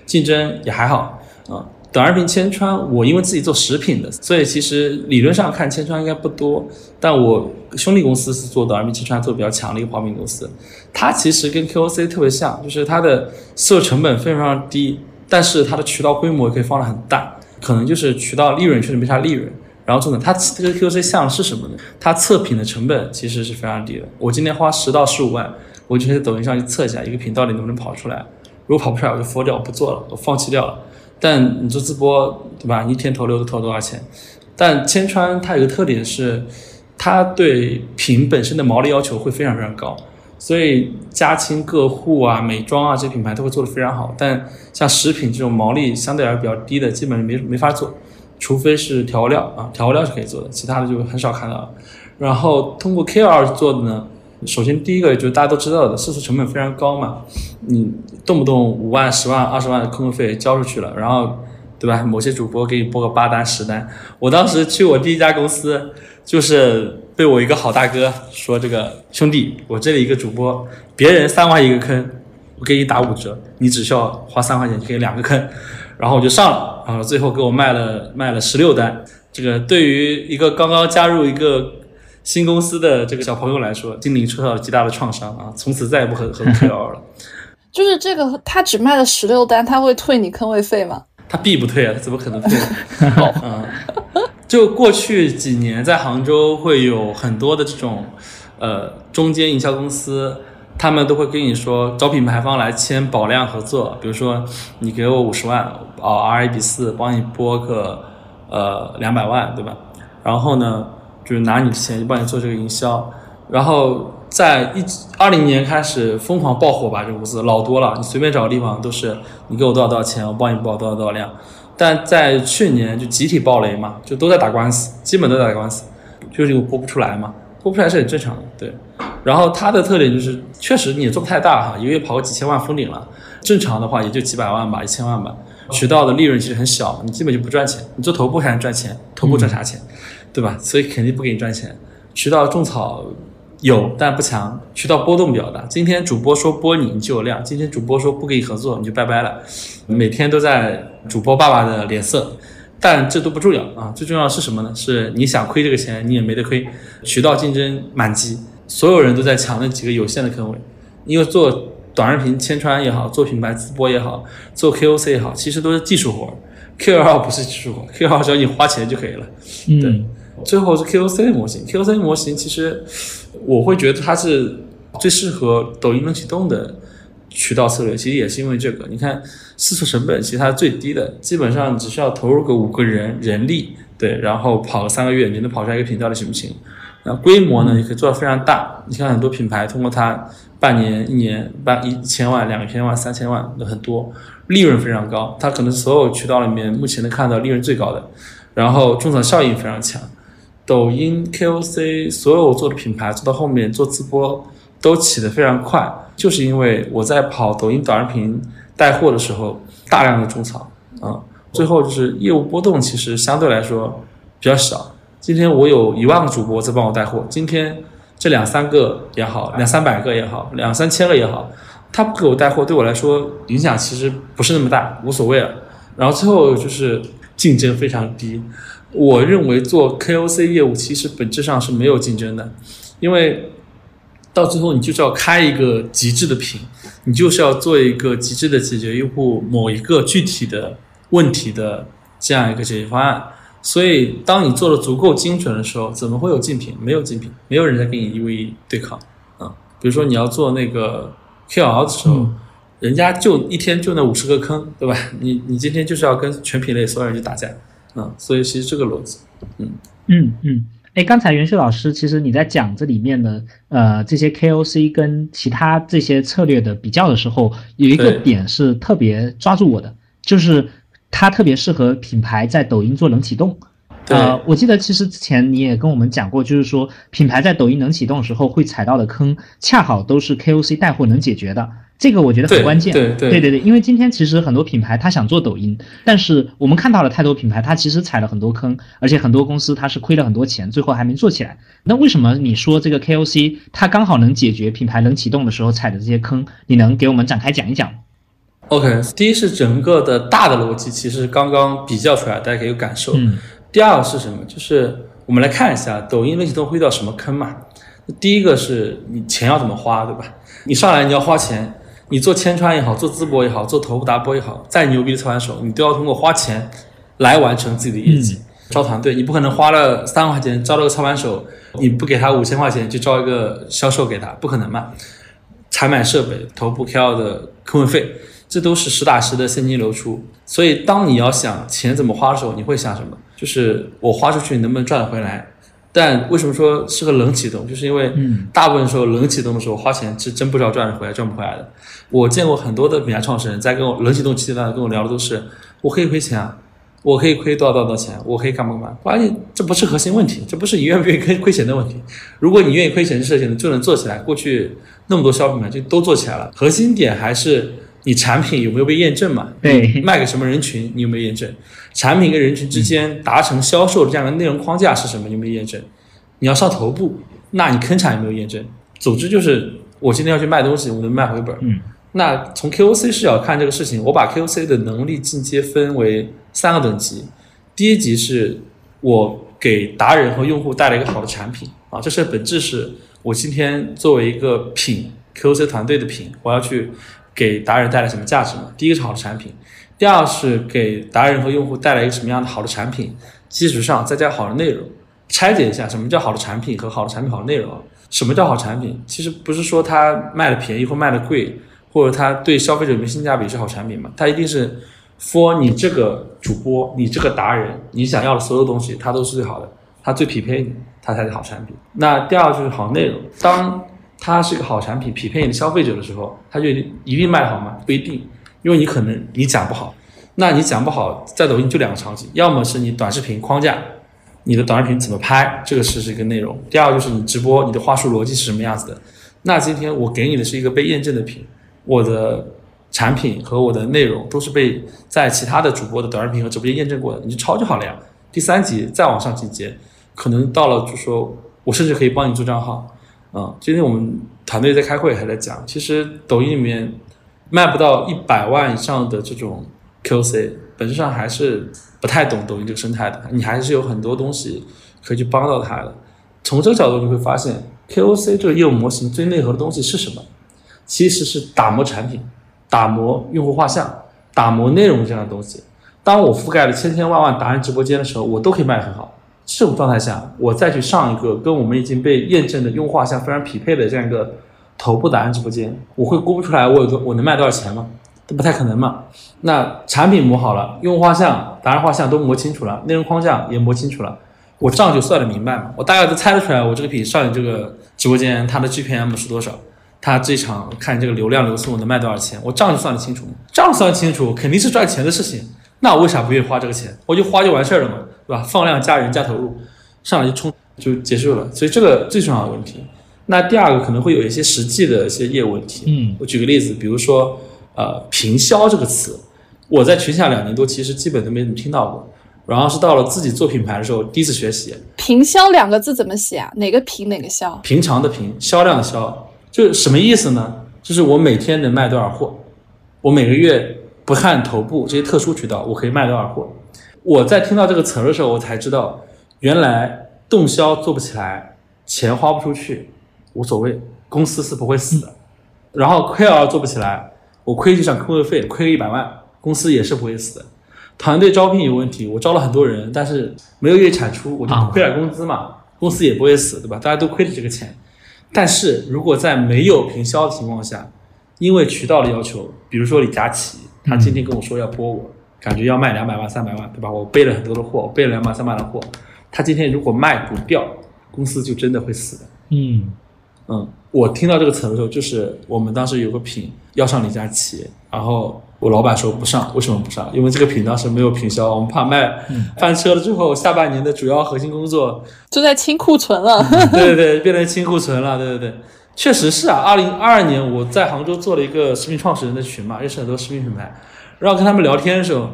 Speaker 3: 竞争也还好啊。短视频千川，我因为自己做食品的，所以其实理论上看千川应该不多。但我兄弟公司是做短视频千川做比较强的一个跑品公司，它其实跟 KOC 特别像，就是它的所有成本非常非常低，但是它的渠道规模可以放得很大，可能就是渠道利润确实没啥利润。然后重点，它这个 KOC 像是什么呢？它测评的成本其实是非常低的。我今天花十到十五万，我就在抖音上去测一下一个品到底能不能跑出来，如果跑不出来，我就封掉，我不做了，我放弃掉了。但你做自播，对吧？一天投流投多少钱？但千川它有个特点是，它对品本身的毛利要求会非常非常高，所以家亲个户啊、美妆啊这些品牌都会做得非常好。但像食品这种毛利相对来说比较低的，基本没没法做，除非是调料啊，调料是可以做的，其他的就很少看到了。然后通过 K 二做的呢？首先，第一个就是大家都知道的，试错成本非常高嘛，你动不动五万、十万、二十万的坑费交出去了，然后，对吧？某些主播给你播个八单、十单。我当时去我第一家公司，就是被我一个好大哥说：“这个兄弟，我这里一个主播，别人三万一个坑，我给你打五折，你只需要花三块钱就可以两个坑。”然后我就上了，然后最后给我卖了卖了十六单。这个对于一个刚刚加入一个。新公司的这个小朋友来说，心灵受到了极大的创伤啊！从此再也不和和 KOL 了。*laughs*
Speaker 1: 就是这个，他只卖了十六单，他会退你坑位费吗？
Speaker 3: 他必不退啊！他怎么可能退？好，嗯，就过去几年，在杭州会有很多的这种呃中间营销公司，他们都会跟你说找品牌方来签保量合作，比如说你给我五十万哦，R A 比四，帮你拨个呃两百万，对吧？然后呢？就是拿你的钱就帮你做这个营销，然后在一二零年开始疯狂爆火吧，这个公司老多了，你随便找个地方都是你给我多少多少钱，我帮你报多少多少量。但在去年就集体爆雷嘛，就都在打官司，基本都在打官司，就是播不出来嘛，播不出来是很正常的，对。然后它的特点就是，确实你也做不太大哈，一个月跑个几千万封顶了，正常的话也就几百万吧，一千万吧。渠道的利润其实很小，你基本就不赚钱。你做头部还能赚钱，头部赚啥钱，对吧？所以肯定不给你赚钱。渠道种草有，但不强，渠道波动比较大。今天主播说播你，你就有量；今天主播说不跟你合作，你就拜拜了。每天都在主播爸爸的脸色，但这都不重要啊。最重要的是什么呢？是你想亏这个钱，你也没得亏。渠道竞争满级，所有人都在抢那几个有限的坑位，因为做。短视频千川也好，做品牌直播也好，做 KOC 也好，其实都是技术活。KOL 不是技术活，KOL 只要你花钱就可以了。对，最后是 KOC 模型，KOC 模型其实我会觉得它是最适合抖音冷启动的渠道策略。其实也是因为这个，你看试错成本其实它是最低的，基本上只需要投入个五个人人力，对，然后跑个三个月，你能跑出来一个频道的行不行？那规模呢，也可以做到非常大。你看很多品牌通过它。半年、一年、半一千万、两千万、三千万都很多，利润非常高。它可能是所有渠道里面目前能看到利润最高的，然后种草效应非常强。抖音 KOC 所有做的品牌做到后面做直播都起得非常快，就是因为我在跑抖音短视频带货的时候大量的种草啊，最后就是业务波动其实相对来说比较小。今天我有一万个主播在帮我带货，今天。这两三个也好，两三百个也好，两三千个也好，他不给我带货，对我来说影响其实不是那么大，无所谓了。然后最后就是竞争非常低。我认为做 KOC 业务其实本质上是没有竞争的，因为到最后你就是要开一个极致的品，你就是要做一个极致的解决用户某一个具体的问题的这样一个解决方案。所以，当你做的足够精准的时候，怎么会有竞品？没有竞品，没有人在跟你一 v 一对抗啊。比如说，你要做那个 KOL 的时候，人家就一天就那五十个坑，对吧？你你今天就是要跟全品类所有人去打架啊。所以，其实这个逻辑，
Speaker 2: 嗯嗯嗯。哎，刚才袁旭老师，其实你在讲这里面的呃这些 KOC 跟其他这些策略的比较的时候，有一个点是特别抓住我的，就是。它特别适合品牌在抖音做冷启动，
Speaker 3: 呃，
Speaker 2: 我记得其实之前你也跟我们讲过，就是说品牌在抖音冷启动的时候会踩到的坑，恰好都是 KOC 带货能解决的，这个我觉得很关键。
Speaker 3: 对
Speaker 2: 对对对对，因为今天其实很多品牌他想做抖音，但是我们看到了太多品牌，它其实踩了很多坑，而且很多公司它是亏了很多钱，最后还没做起来。那为什么你说这个 KOC 它刚好能解决品牌能启动的时候踩的这些坑？你能给我们展开讲一讲
Speaker 3: ？OK，第一是整个的大的逻辑，其实刚刚比较出来，大家可以有感受。嗯。第二个是什么？就是我们来看一下抖音能启动会遇到什么坑嘛？第一个是你钱要怎么花，对吧？你上来你要花钱，你做千川也好，做淄博也好，做头部达播也好，再牛逼的操盘手，你都要通过花钱来完成自己的业绩。招团队，你不可能花了三万块钱招了个操盘手，你不给他五千块钱就招一个销售给他，不可能嘛？采买设备、头部 KOL 的坑位费。这都是实打实的现金流出，所以当你要想钱怎么花的时候，你会想什么？就是我花出去能不能赚得回来？但为什么说是个冷启动？就是因为大部分时候冷启动的时候花钱是真不知道赚得回来赚不回来的。我见过很多的品牌创始人在跟我冷启动期间段跟我聊的都是，我可以亏钱啊，我可以亏多少多少钱，我可以干嘛干嘛。发现这不是核心问题，这不是你愿不愿意亏亏钱的问题。如果你愿意亏钱的事情就能做起来，过去那么多小品牌就都做起来了。核心点还是。你产品有没有被验证嘛？
Speaker 2: 对，
Speaker 3: 卖给什么人群？你有没有验证？产品跟人群之间达成销售的这样的内容框架是什么？有没有验证？你要上头部，那你坑产有没有验证？总之就是我今天要去卖东西，我能卖回本。
Speaker 2: 嗯，
Speaker 3: 那从 KOC 视角看这个事情，我把 KOC 的能力进阶分为三个等级。第一级是我给达人和用户带来一个好的产品啊，这是本质是我今天作为一个品 KOC 团队的品，我要去。给达人带来什么价值嘛？第一个是好的产品，第二是给达人和用户带来一个什么样的好的产品，基础上再加好的内容。拆解一下，什么叫好的产品和好的产品好的内容？什么叫好产品？其实不是说它卖的便宜或卖的贵，或者它对消费者有没有性价比是好产品嘛？它一定是 for 你这个主播，你这个达人，你想要的所有东西，它都是最好的，它最匹配你，它才是好产品。那第二就是好内容，当。它是一个好产品，匹配你的消费者的时候，它就一定卖好吗？不一定，因为你可能你讲不好，那你讲不好，在抖音就两个场景，要么是你短视频框架，你的短视频怎么拍，这个是一个内容；第二就是你直播，你的话术逻辑是什么样子的。那今天我给你的是一个被验证的品，我的产品和我的内容都是被在其他的主播的短视频和直播间验证过的，你就抄就好了呀。第三级再往上几阶，可能到了就说我甚至可以帮你做账号。嗯，今天我们团队在开会还在讲，其实抖音里面卖不到一百万以上的这种 KOC，本质上还是不太懂抖音这个生态的，你还是有很多东西可以去帮到他的。从这个角度你会发现，KOC 这个业务模型最内核的东西是什么？其实是打磨产品。打磨用户画像、打磨内容这样的东西。当我覆盖了千千万万达人直播间的时候，我都可以卖得很好。这种状态下，我再去上一个跟我们已经被验证的用户画像非常匹配的这样一个头部达人直播间，我会估不出来我有多我能卖多少钱吗？这不太可能嘛。那产品磨好了，用户画像、达人画像都磨清楚了，内容框架也磨清楚了，我账就算得明白嘛。我大概都猜得出来，我这个品上你这个直播间它的 GPM 是多少。他这场看这个流量流速能卖多少钱，我账就算得清楚账算清楚肯定是赚钱的事情，那我为啥不愿意花这个钱？我就花就完事儿了嘛，对吧？放量加人加投入，上来就冲就结束了。所以这个最重要的问题。那第二个可能会有一些实际的一些业务问题。
Speaker 2: 嗯，
Speaker 3: 我举个例子，比如说呃平销这个词，我在群下两年多其实基本都没怎么听到过，然后是到了自己做品牌的时候第一次学习。
Speaker 1: 平销两个字怎么写啊？哪个平哪个销？
Speaker 3: 平常的平，销量的销。就什么意思呢？就是我每天能卖多少货，我每个月不看头部这些特殊渠道，我可以卖多少货。我在听到这个词儿的时候，我才知道，原来动销做不起来，钱花不出去，无所谓，公司是不会死的。然后 KOL 做不起来，我亏就像坑位费，亏个一百万，公司也是不会死的。团队招聘有问题，我招了很多人，但是没有业绩产出，我就亏点工资嘛，公司也不会死，对吧？大家都亏着这个钱。但是如果在没有平销的情况下，因为渠道的要求，比如说李佳琦，他今天跟我说要播我，感觉要卖两百万、三百万，对吧？我备了很多的货，我备了两百、三百的货，他今天如果卖不掉，公司就真的会死的。
Speaker 2: 嗯
Speaker 3: 嗯，我听到这个词的时候，就是我们当时有个品要上李佳琦，然后。我老板说不上，为什么不上？因为这个品当时没有品销，我们怕卖翻车了之后，下半年的主要核心工作
Speaker 1: 就在清库存了。*laughs*
Speaker 3: 对对对，变成清库存了。对对对，确实是啊。二零二二年我在杭州做了一个食品创始人的群嘛，认识很多食品品牌，然后跟他们聊天的时候，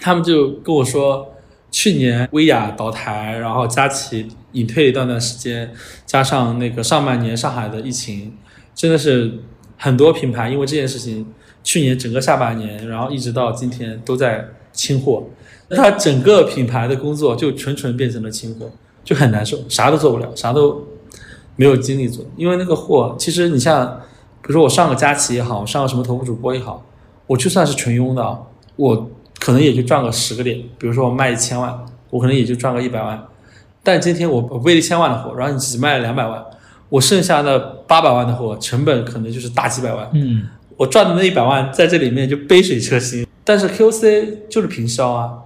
Speaker 3: 他们就跟我说，去年薇娅倒台，然后佳琦隐退一段段时间，加上那个上半年上海的疫情，真的是很多品牌因为这件事情。去年整个下半年，然后一直到今天都在清货，那他整个品牌的工作就纯纯变成了清货，就很难受，啥都做不了，啥都没有精力做。因为那个货，其实你像，比如说我上个佳琦也好，上个什么头部主播也好，我就算是纯佣的啊，我可能也就赚个十个点。比如说我卖一千万，我可能也就赚个一百万。但今天我我背了一千万的货，然后你只卖了两百万，我剩下的八百万的货，成本可能就是大几百万。
Speaker 2: 嗯。
Speaker 3: 我赚的那一百万在这里面就杯水车薪，但是 QC 就是平销啊，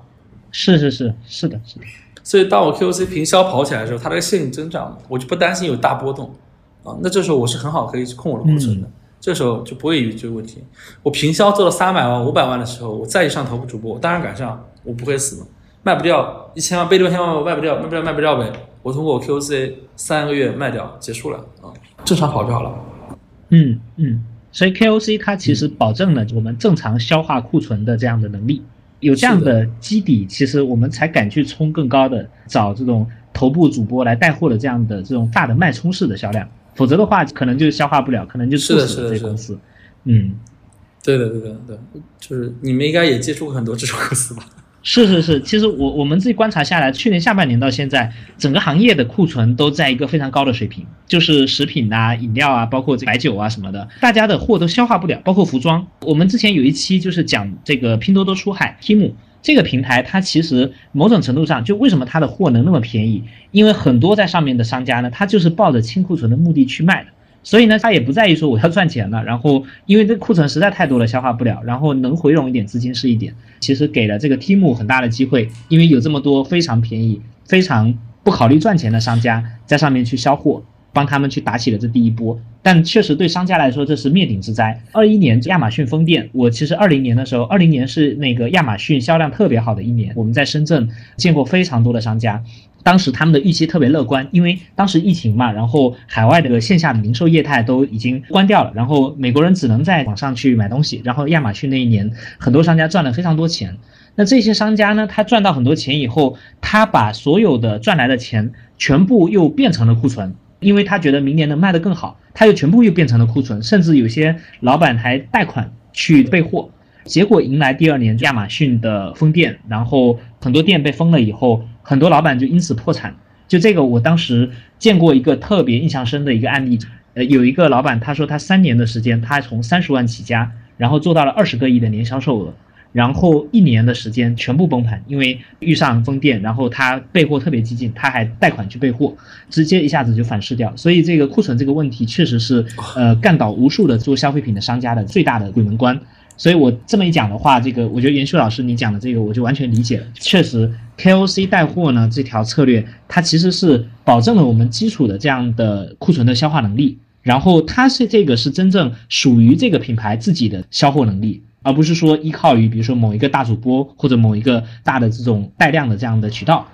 Speaker 2: 是是是是的，是的。
Speaker 3: 所以当我 QC 平销跑起来的时候，它这个线性增长，我就不担心有大波动啊。那这时候我是很好可以控我的库存的，这时候就不会有这个问题。我平销做了三百万、五百万的时候，我再去上头部主播，我当然敢上，我不会死嘛。卖不掉一千万，背六千万我卖不掉，卖不掉卖不掉呗。我通过我 QC 三个月卖掉，结束了啊，正常跑就好了。
Speaker 2: 嗯嗯。所以 KOC 它其实保证了我们正常消化库存的这样的能力，有这样的基底，其实我们才敢去冲更高的，找这种头部主播来带货的这样的这种大的脉冲式的销量，否则的话可能就消化不了，可能就猝死了这公司。嗯，
Speaker 3: 对的对的对，就是你们应该也接触过很多这种公司吧？
Speaker 2: 是是是，其实我我们自己观察下来，去年下半年到现在，整个行业的库存都在一个非常高的水平，就是食品啊、饮料啊，包括白酒啊什么的，大家的货都消化不了，包括服装。我们之前有一期就是讲这个拼多多出海，Tim 这个平台，它其实某种程度上就为什么它的货能那么便宜，因为很多在上面的商家呢，他就是抱着清库存的目的去卖的。所以呢，他也不在意说我要赚钱了，然后因为这库存实在太多了，消化不了，然后能回笼一点资金是一点。其实给了这个 T 木很大的机会，因为有这么多非常便宜、非常不考虑赚钱的商家在上面去销货。帮他们去打起了这第一波。但确实对商家来说，这是灭顶之灾。二一年亚马逊封店，我其实二零年的时候，二零年是那个亚马逊销量特别好的一年，我们在深圳见过非常多的商家。当时他们的预期特别乐观，因为当时疫情嘛，然后海外的线下的零售业态都已经关掉了，然后美国人只能在网上去买东西，然后亚马逊那一年很多商家赚了非常多钱。那这些商家呢，他赚到很多钱以后，他把所有的赚来的钱全部又变成了库存，因为他觉得明年能卖得更好，他又全部又变成了库存，甚至有些老板还贷款去备货，结果迎来第二年亚马逊的封店，然后很多店被封了以后。很多老板就因此破产，就这个我当时见过一个特别印象深的一个案例，呃，有一个老板他说他三年的时间，他从三十万起家，然后做到了二十个亿的年销售额，然后一年的时间全部崩盘，因为遇上风店，然后他备货特别激进，他还贷款去备货，直接一下子就反噬掉，所以这个库存这个问题确实是 *laughs* 呃干倒无数的做消费品的商家的最大的鬼门关。所以我这么一讲的话，这个我觉得袁旭老师你讲的这个我就完全理解了。确实，KOC 带货呢这条策略，它其实是保证了我们基础的这样的库存的消化能力，然后它是这个是真正属于这个品牌自己的销货能力，而不是说依靠于比如说某一个大主播或者某一个大的这种带量的这样的渠道。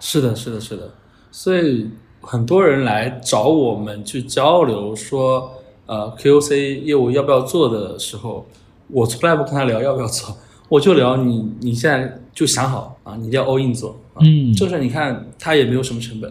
Speaker 3: 是的，是的，是的。所以很多人来找我们去交流，说呃 QOC 业务要不要做的时候。我从来不跟他聊要不要做，我就聊你你现在就想好啊，你一定要 all in 做，
Speaker 2: 嗯，
Speaker 3: 就是你看他也没有什么成本，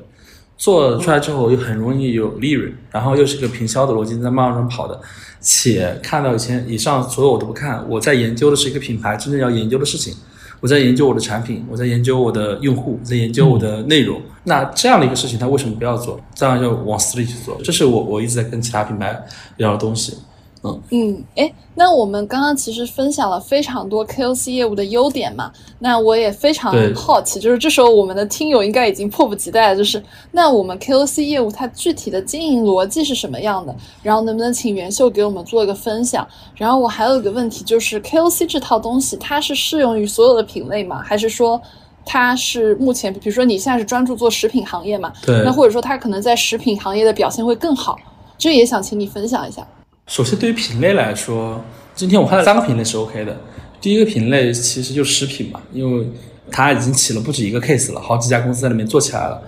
Speaker 3: 做出来之后又很容易有利润，然后又是个平销的逻辑在慢慢上跑的，且看到以前以上所有我都不看，我在研究的是一个品牌真正要研究的事情，我在研究我的产品，我在研究我的用户，在研究我的内容，那这样的一个事情他为什么不要做？这样就往死里去做，这是我我一直在跟其他品牌聊的东西。
Speaker 1: 嗯，哎，那我们刚刚其实分享了非常多 KOC 业务的优点嘛，那我也非常好奇，就是这时候我们的听友应该已经迫不及待了，就是那我们 KOC 业务它具体的经营逻辑是什么样的？然后能不能请袁秀给我们做一个分享？然后我还有一个问题，就是 KOC 这套东西它是适用于所有的品类吗？还是说它是目前，比如说你现在是专注做食品行业嘛？
Speaker 3: 对，
Speaker 1: 那或者说它可能在食品行业的表现会更好？这也想请你分享一下。
Speaker 3: 首先，对于品类来说，今天我看到三个品类是 OK 的。第一个品类其实就食品嘛，因为它已经起了不止一个 case 了，好几家公司在里面做起来了。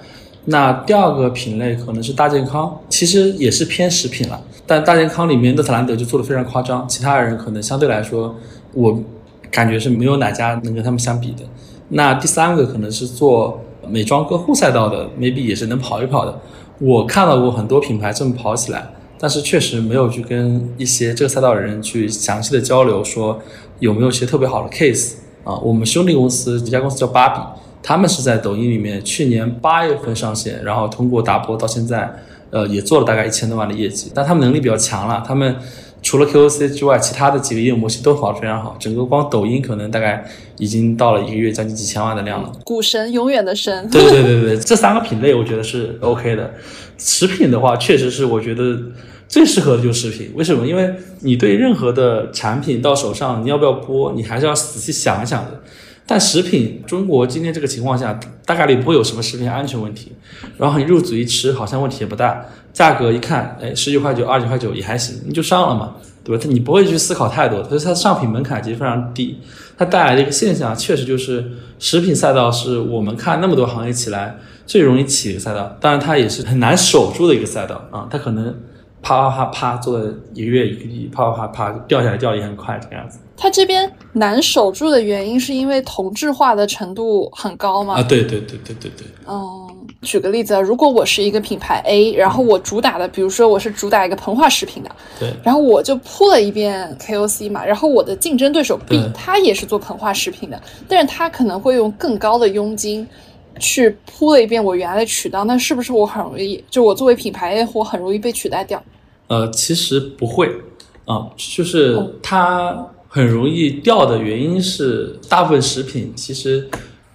Speaker 3: 那第二个品类可能是大健康，其实也是偏食品了，但大健康里面诺特兰德就做的非常夸张，其他人可能相对来说，我感觉是没有哪家能跟他们相比的。那第三个可能是做美妆个护赛道的，maybe 也是能跑一跑的。我看到过很多品牌这么跑起来。但是确实没有去跟一些这个赛道的人去详细的交流，说有没有一些特别好的 case 啊？我们兄弟公司一家公司叫芭比，他们是在抖音里面去年八月份上线，然后通过打波到现在，呃，也做了大概一千多万的业绩。但他们能力比较强了，他们除了 KOC 之外，其他的几个业务模型都跑得非常好。整个光抖音可能大概已经到了一个月将近几千万的量了。
Speaker 1: 股神永远的神。
Speaker 3: 对对对对，这三个品类我觉得是 OK 的。食品的话，确实是我觉得。最适合的就是食品，为什么？因为你对任何的产品到手上，你要不要播，你还是要仔细想一想的。但食品，中国今天这个情况下，大概率不会有什么食品安全问题。然后你入嘴一吃，好像问题也不大，价格一看，哎，十九块九、二十九块九也还行，你就上了嘛，对吧？它你不会去思考太多，所以它上品门槛其实非常低。它带来的一个现象，确实就是食品赛道是我们看那么多行业起来最容易起的赛道，当然它也是很难守住的一个赛道啊，它可能。啪啪啪啪，做了一个月一个亿，啪啪啪啪掉下来，掉也很快，这个样子。
Speaker 1: 它这边难守住的原因是因为同质化的程度很高吗？
Speaker 3: 啊，对对对对对对。
Speaker 1: 嗯，举个例子啊，如果我是一个品牌 A，然后我主打的，比如说我是主打一个膨化食品的，
Speaker 3: 对，
Speaker 1: 然后我就铺了一遍 KOC 嘛，然后我的竞争对手 B，他也是做膨化食品的，但是他可能会用更高的佣金。去铺了一遍我原来的渠道，那是不是我很容易就我作为品牌货很容易被取代掉？
Speaker 3: 呃，其实不会啊，就是它很容易掉的原因是大部分食品其实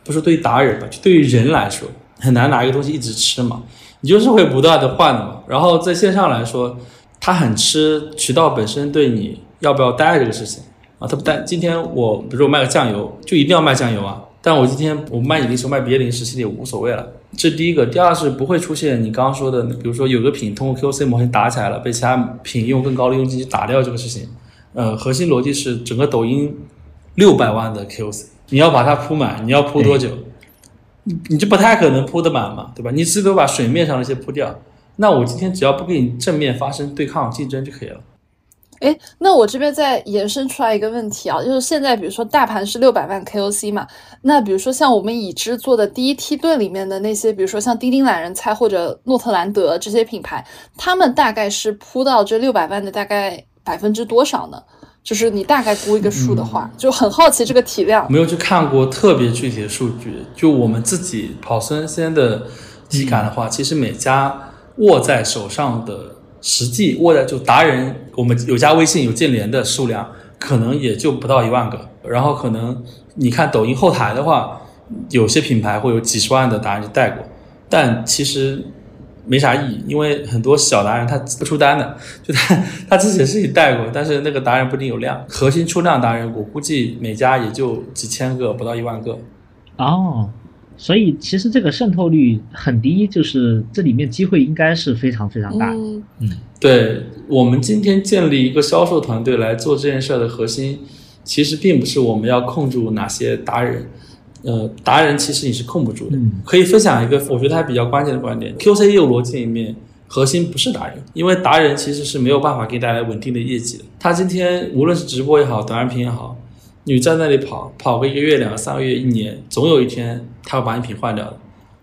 Speaker 3: 不是对于达人吧，就对于人来说很难拿一个东西一直吃嘛，你就是会不断的换的嘛。然后在线上来说，它很吃渠道本身对你要不要待这个事情啊，它不待今天我比如说我卖个酱油，就一定要卖酱油啊。但我今天我卖你零食卖别的零食其实也无所谓了。这第一个，第二是不会出现你刚刚说的，比如说有个品通过 QC 模型打起来了，被其他品用更高的佣金去打掉这个事情。呃，核心逻辑是整个抖音六百万的 QC，你要把它铺满，你要铺多久？你你就不太可能铺得满嘛，对吧？你最多把水面上那些铺掉。那我今天只要不跟你正面发生对抗竞争就可以了。
Speaker 1: 哎，那我这边再延伸出来一个问题啊，就是现在比如说大盘是六百万 KOC 嘛，那比如说像我们已知做的第一梯队里面的那些，比如说像丁丁懒人菜或者诺特兰德这些品牌，他们大概是铺到这六百万的大概百分之多少呢？就是你大概估一个数的话，就很好奇这个体量。
Speaker 3: 没有去看过特别具体的数据，就我们自己跑生鲜的体感的话，其实每家握在手上的。实际握在就达人，我们有加微信有建联的数量，可能也就不到一万个。然后可能你看抖音后台的话，有些品牌会有几十万的达人去带过，但其实没啥意义，因为很多小达人他不出单的，就他他自己是己带过，但是那个达人不一定有量。核心出量达人，我估计每家也就几千个，不到一万个。
Speaker 2: 哦。所以其实这个渗透率很低，就是这里面机会应该是非常非常大。
Speaker 1: 嗯，
Speaker 3: 对我们今天建立一个销售团队来做这件事的核心，其实并不是我们要控住哪些达人，呃，达人其实你是控不住的。可以分享一个我觉得还比较关键的观点：QC 业务逻辑里面，核心不是达人，因为达人其实是没有办法给你带来稳定的业绩的。他今天无论是直播也好，短视频也好。你在那里跑跑个一个月、两个、三个月、一年，总有一天他会把你品换掉的，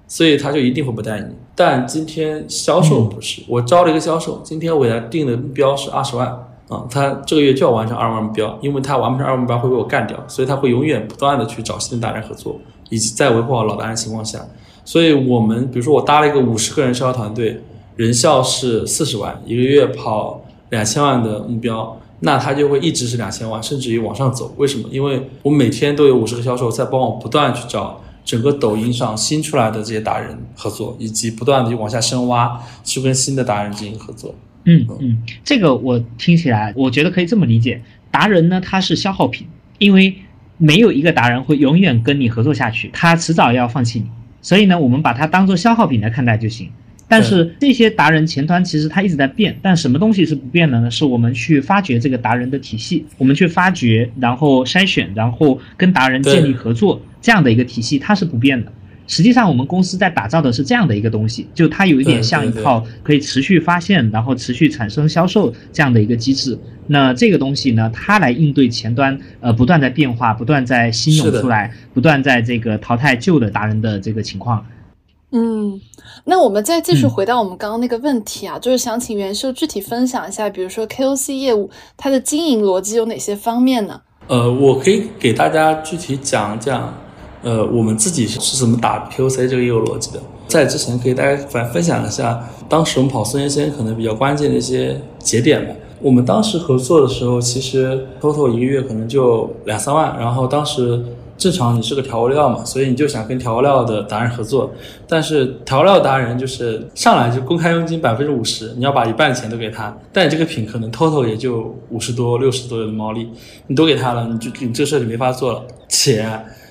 Speaker 3: 所以他就一定会不带你。但今天销售不是，我招了一个销售，今天我给他定的目标是二十万啊，他这个月就要完成二万目标，因为他完不成二万目标会被我干掉，所以他会永远不断的去找新的达人合作，以及在维护好老达人情况下，所以我们比如说我搭了一个五十个人销售团队，人效是四十万，一个月跑两千万的目标。那他就会一直是两千万，甚至于往上走。为什么？因为我每天都有五十个销售在帮我不断去找整个抖音上新出来的这些达人合作，以及不断的往下深挖，去跟新的达人进行合作。
Speaker 2: 嗯嗯，这个我听起来，我觉得可以这么理解：达人呢，他是消耗品，因为没有一个达人会永远跟你合作下去，他迟早要放弃你。所以呢，我们把它当做消耗品来看待就行。但是这些达人前端其实它一直在变，但什么东西是不变的呢？是我们去发掘这个达人的体系，我们去发掘，然后筛选，然后跟达人建立合作这样的一个体系，它是不变的。实际上我们公司在打造的是这样的一个东西，就它有一点像一套可以持续发现，然后持续产生销售这样的一个机制。那这个东西呢，它来应对前端呃不断在变化、不断在新涌出来、不断在这个淘汰旧的达人的这个情况。
Speaker 1: 嗯，那我们再继续回到我们刚刚那个问题啊，就是想请袁秀具体分享一下，比如说 KOC 业务它的经营逻辑有哪些方面呢？
Speaker 3: 呃，我可以给大家具体讲讲，呃，我们自己是怎么打 KOC 这个业务逻辑的。在之前可以大家分分享一下，当时我们跑孙先生可能比较关键的一些节点吧。我们当时合作的时候，其实 total 一个月可能就两三万，然后当时。正常你是个调料嘛，所以你就想跟调料的达人合作，但是调料达人就是上来就公开佣金百分之五十，你要把一半的钱都给他，但你这个品可能 total 也就五十多、六十多的毛利，你都给他了，你就你这事就没法做了。且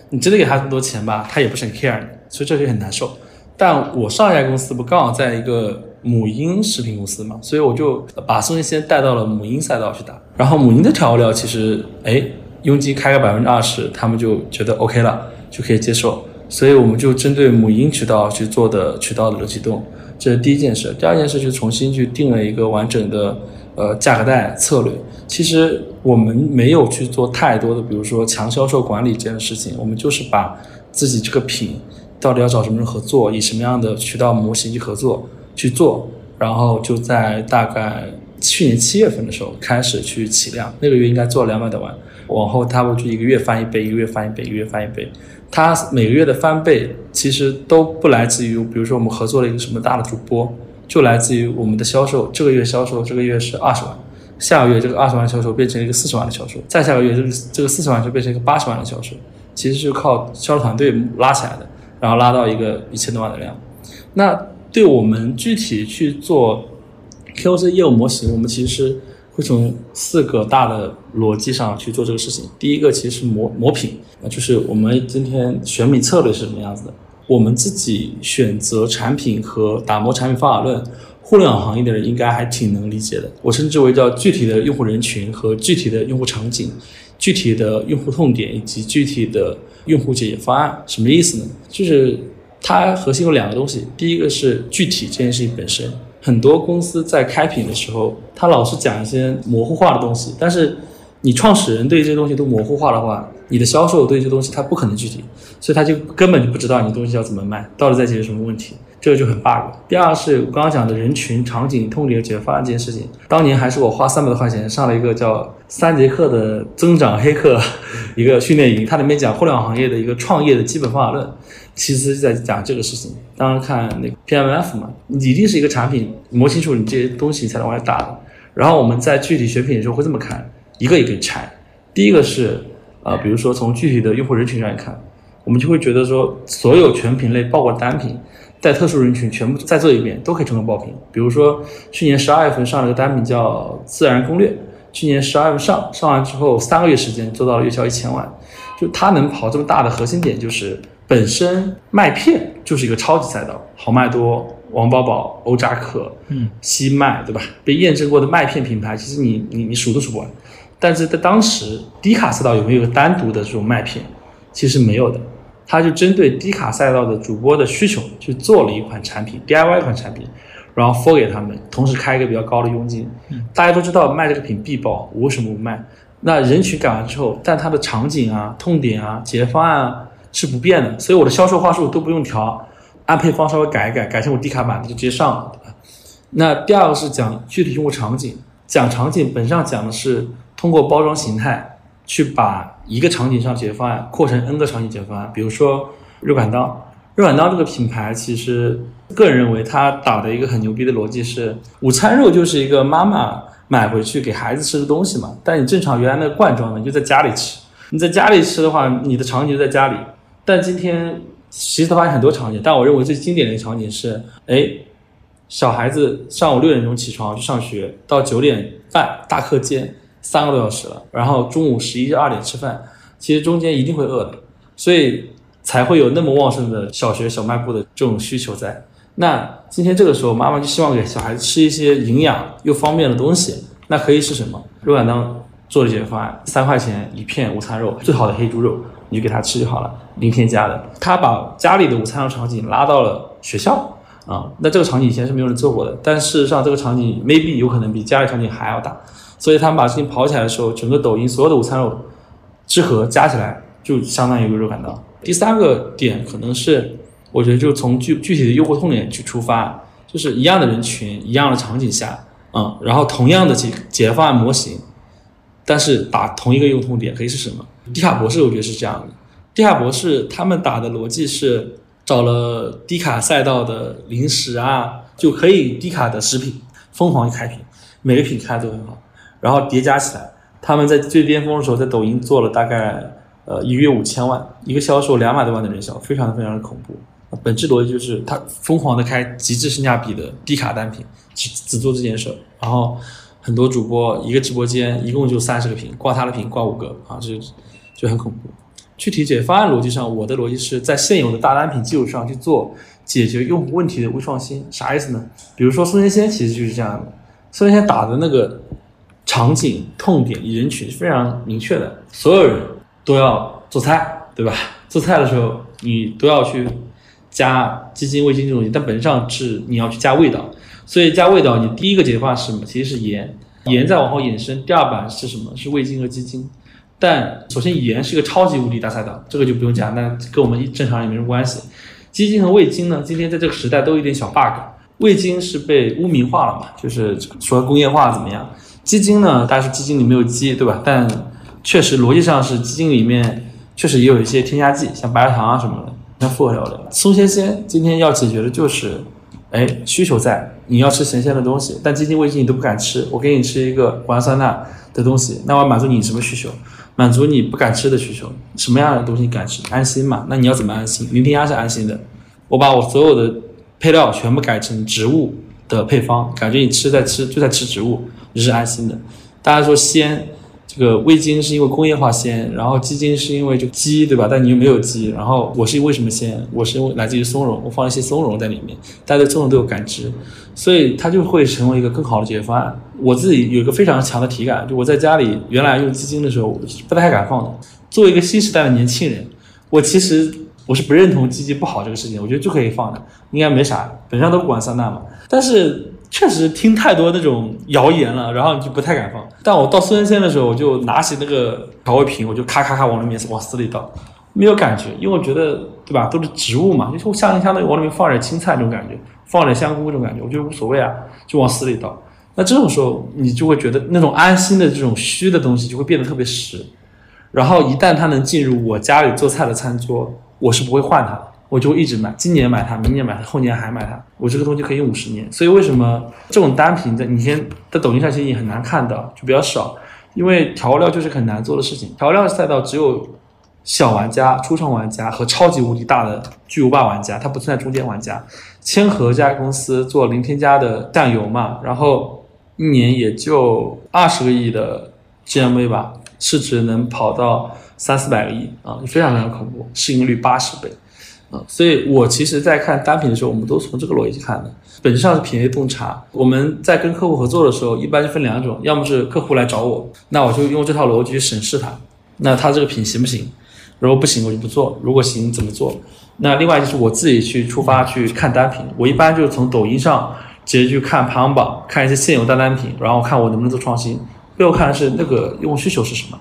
Speaker 3: 你真的给他这么多钱吧，他也不是很 care 你，所以这就很难受。但我上一家公司不刚好在一个母婴食品公司嘛，所以我就把宋先先带到了母婴赛道去打，然后母婴的调料其实哎。佣金开个百分之二十，他们就觉得 OK 了，就可以接受。所以我们就针对母婴渠道去做的渠道的流启动，这是第一件事。第二件事就重新去定了一个完整的呃价格带策略。其实我们没有去做太多的，比如说强销售管理这件事情，我们就是把自己这个品到底要找什么人合作，以什么样的渠道模型去合作去做，然后就在大概去年七月份的时候开始去起量，那个月应该做了两百多万。往后，他会就一个月翻一倍，一个月翻一倍，一个月翻一倍。他每个月的翻倍，其实都不来自于，比如说我们合作了一个什么大的主播，就来自于我们的销售。这个月销售，这个月是二十万，下个月这个二十万销售变成了一个四十万的销售，再下个月这个这个四十万就变成一个八十万的销售。其实是靠销售团队拉起来的，然后拉到一个一千多万的量。那对我们具体去做 KOC 业务模型，我们其实。会从四个大的逻辑上去做这个事情。第一个其实是磨磨品啊，就是我们今天选品策略是什么样子的。我们自己选择产品和打磨产品方法论，互联网行业的人应该还挺能理解的。我称之为叫具体的用户人群和具体的用户场景、具体的用户痛点以及具体的用户解决方案。什么意思呢？就是它核心有两个东西，第一个是具体这件事情本身。很多公司在开品的时候，他老是讲一些模糊化的东西，但是你创始人对这些东西都模糊化的话，你的销售对这些东西他不可能具体，所以他就根本就不知道你东西要怎么卖，到底在解决什么问题，这个就很 bug。第二是我刚刚讲的人群、场景、痛点解决方案这件事情，当年还是我花三百多块钱上了一个叫三节课的增长黑客一个训练营，它里面讲互联网行业的一个创业的基本方法论。其实是在讲这个事情。当然看那个 PMF 嘛，你一定是一个产品摸清楚你这些东西才能往外打的。然后我们在具体选品的时候会这么看，一个一个拆。第一个是呃，比如说从具体的用户人群上来看，我们就会觉得说，所有全品类爆过的单品，在特殊人群全部再做一遍，都可以成为爆品。比如说去年十二月份上了个单品叫自然攻略，去年十二月份上上完之后，三个月时间做到了月销一千万，就它能跑这么大的核心点就是。本身麦片就是一个超级赛道，好麦多、王饱饱、欧扎克、嗯，西麦，对吧？被验证过的麦片品牌，其实你你你数都数不完。但是在当时低卡赛道有没有个单独的这种麦片？其实没有的。它就针对低卡赛道的主播的需求去做了一款产品，DIY 一款产品，然后 for 给他们，同时开一个比较高的佣金。大家都知道卖这个品必爆，我为什么不卖？那人群改完之后，但它的场景啊、痛点啊、解决方案啊。是不变的，所以我的销售话术都不用调，按配方稍微改一改，改成我低卡版的就直接上了，那第二个是讲具体用户场景，讲场景本质上讲的是通过包装形态去把一个场景上解决方案扩成 N 个场景解决方案。比如说肉感刀，肉感刀这个品牌，其实个人认为它打的一个很牛逼的逻辑是，午餐肉就是一个妈妈买回去给孩子吃的东西嘛，但你正常原来那个罐装的你就在家里吃，你在家里吃的话，你的场景就在家里。但今天其实发现很多场景，但我认为最经典的一个场景是：哎，小孩子上午六点钟起床去上学，到九点半大课间三个多小时了，然后中午十一二点吃饭，其实中间一定会饿的，所以才会有那么旺盛的小学小卖部的这种需求在。那今天这个时候，妈妈就希望给小孩子吃一些营养又方便的东西，那可以是什么？肉感当做的解决方案，三块钱一片午餐肉，最好的黑猪肉。你就给他吃就好了，零添加的。他把家里的午餐肉场景拉到了学校啊，那这个场景以前是没有人做过的。但事实上，这个场景 maybe 有可能比家里场景还要大。所以他们把事情跑起来的时候，整个抖音所有的午餐肉之和加起来，就相当于一个肉感刀。第三个点可能是，我觉得就从具具体的用户痛点去出发，就是一样的人群，一样的场景下，嗯，然后同样的解解决方案模型，但是把同一个用户痛点可以是什么？低卡博士，我觉得是这样的。低卡博士他们打的逻辑是找了低卡赛道的零食啊，就可以低卡的食品，疯狂开品，每个品开都很好，然后叠加起来，他们在最巅峰的时候在抖音做了大概呃一个月五千万，一个销售两百多万的人销，非常非常的恐怖。本质逻辑就是他疯狂的开极致性价比的低卡单品，只只做这件事儿，然后很多主播一个直播间一共就三十个品，挂他的品挂五个啊，这。就很恐怖。具体解决方案逻辑上，我的逻辑是在现有的大单品基础上去做解决用户问题的微创新。啥意思呢？比如说宋先仙其实就是这样的。宋先仙打的那个场景、痛点、人群是非常明确的，所有人都要做菜，对吧？做菜的时候你都要去加鸡精、味精这种东西，但本质上是你要去加味道。所以加味道，你第一个解决方案是什么？其实是盐，盐再往后衍生，第二版是什么？是味精和鸡精。但首先，盐是一个超级无敌大赛道，这个就不用讲，那跟我们正常人没什么关系。鸡精和味精呢，今天在这个时代都有点小 bug。味精是被污名化了嘛，就是说工业化怎么样？鸡精呢，大家说鸡精里没有鸡，对吧？但确实逻辑上是鸡精里面确实也有一些添加剂，像白糖啊什么的，像复合料的。松鲜鲜今天要解决的就是，哎，需求在，你要吃咸鲜的东西，但鸡精味精你都不敢吃，我给你吃一个谷氨酸钠的东西，那我要满足你什么需求？满足你不敢吃的需求，什么样的东西敢吃？安心嘛？那你要怎么安心？零添加是安心的。我把我所有的配料全部改成植物的配方，感觉你吃在吃就在吃植物，你是安心的。大家说鲜，这个味精是因为工业化鲜，然后鸡精是因为就鸡，对吧？但你又没有鸡，然后我是为什么鲜？我是因为来自于松茸，我放一些松茸在里面，大家对松茸都有感知，所以它就会成为一个更好的解决方案。我自己有一个非常强的体感，就我在家里原来用鸡精的时候，不太敢放的。作为一个新时代的年轻人，我其实我是不认同鸡精不好这个事情，我觉得就可以放的，应该没啥，本上都不管三纳嘛。但是确实听太多那种谣言了，然后你就不太敢放。但我到孙鲜的时候，我就拿起那个调味瓶，我就咔咔咔往里面往死里倒，没有感觉，因为我觉得对吧，都是植物嘛，就相相当于往里面放点青菜这种感觉，放点香菇这种感觉，我觉得无所谓啊，就往死里倒。那这种时候，你就会觉得那种安心的这种虚的东西就会变得特别实。然后一旦它能进入我家里做菜的餐桌，我是不会换它的，我就会一直买，今年买它，明年买它，后年还买它，我这个东西可以用五十年。所以为什么这种单品在你先在抖音上其实也很难看到，就比较少，因为调料就是很难做的事情。调料赛道只有小玩家、初创玩家和超级无敌大的巨无霸玩家，它不存在中间玩家。千和这家公司做零添加的酱油嘛，然后一年也就二十个亿的 GMV 吧。市值能跑到三四百个亿啊，非常非常恐怖，市盈率八十倍，啊，所以我其实，在看单品的时候，我们都从这个逻辑看的，本质上是品类洞察。我们在跟客户合作的时候，一般就分两种，要么是客户来找我，那我就用这套逻辑去审视他，那他这个品行不行？如果不行，我就不做；如果行，怎么做？那另外就是我自己去出发去看单品，我一般就是从抖音上直接去看排行榜，看一些现有单单品，然后看我能不能做创新。背后看的是那个用户需求是什么，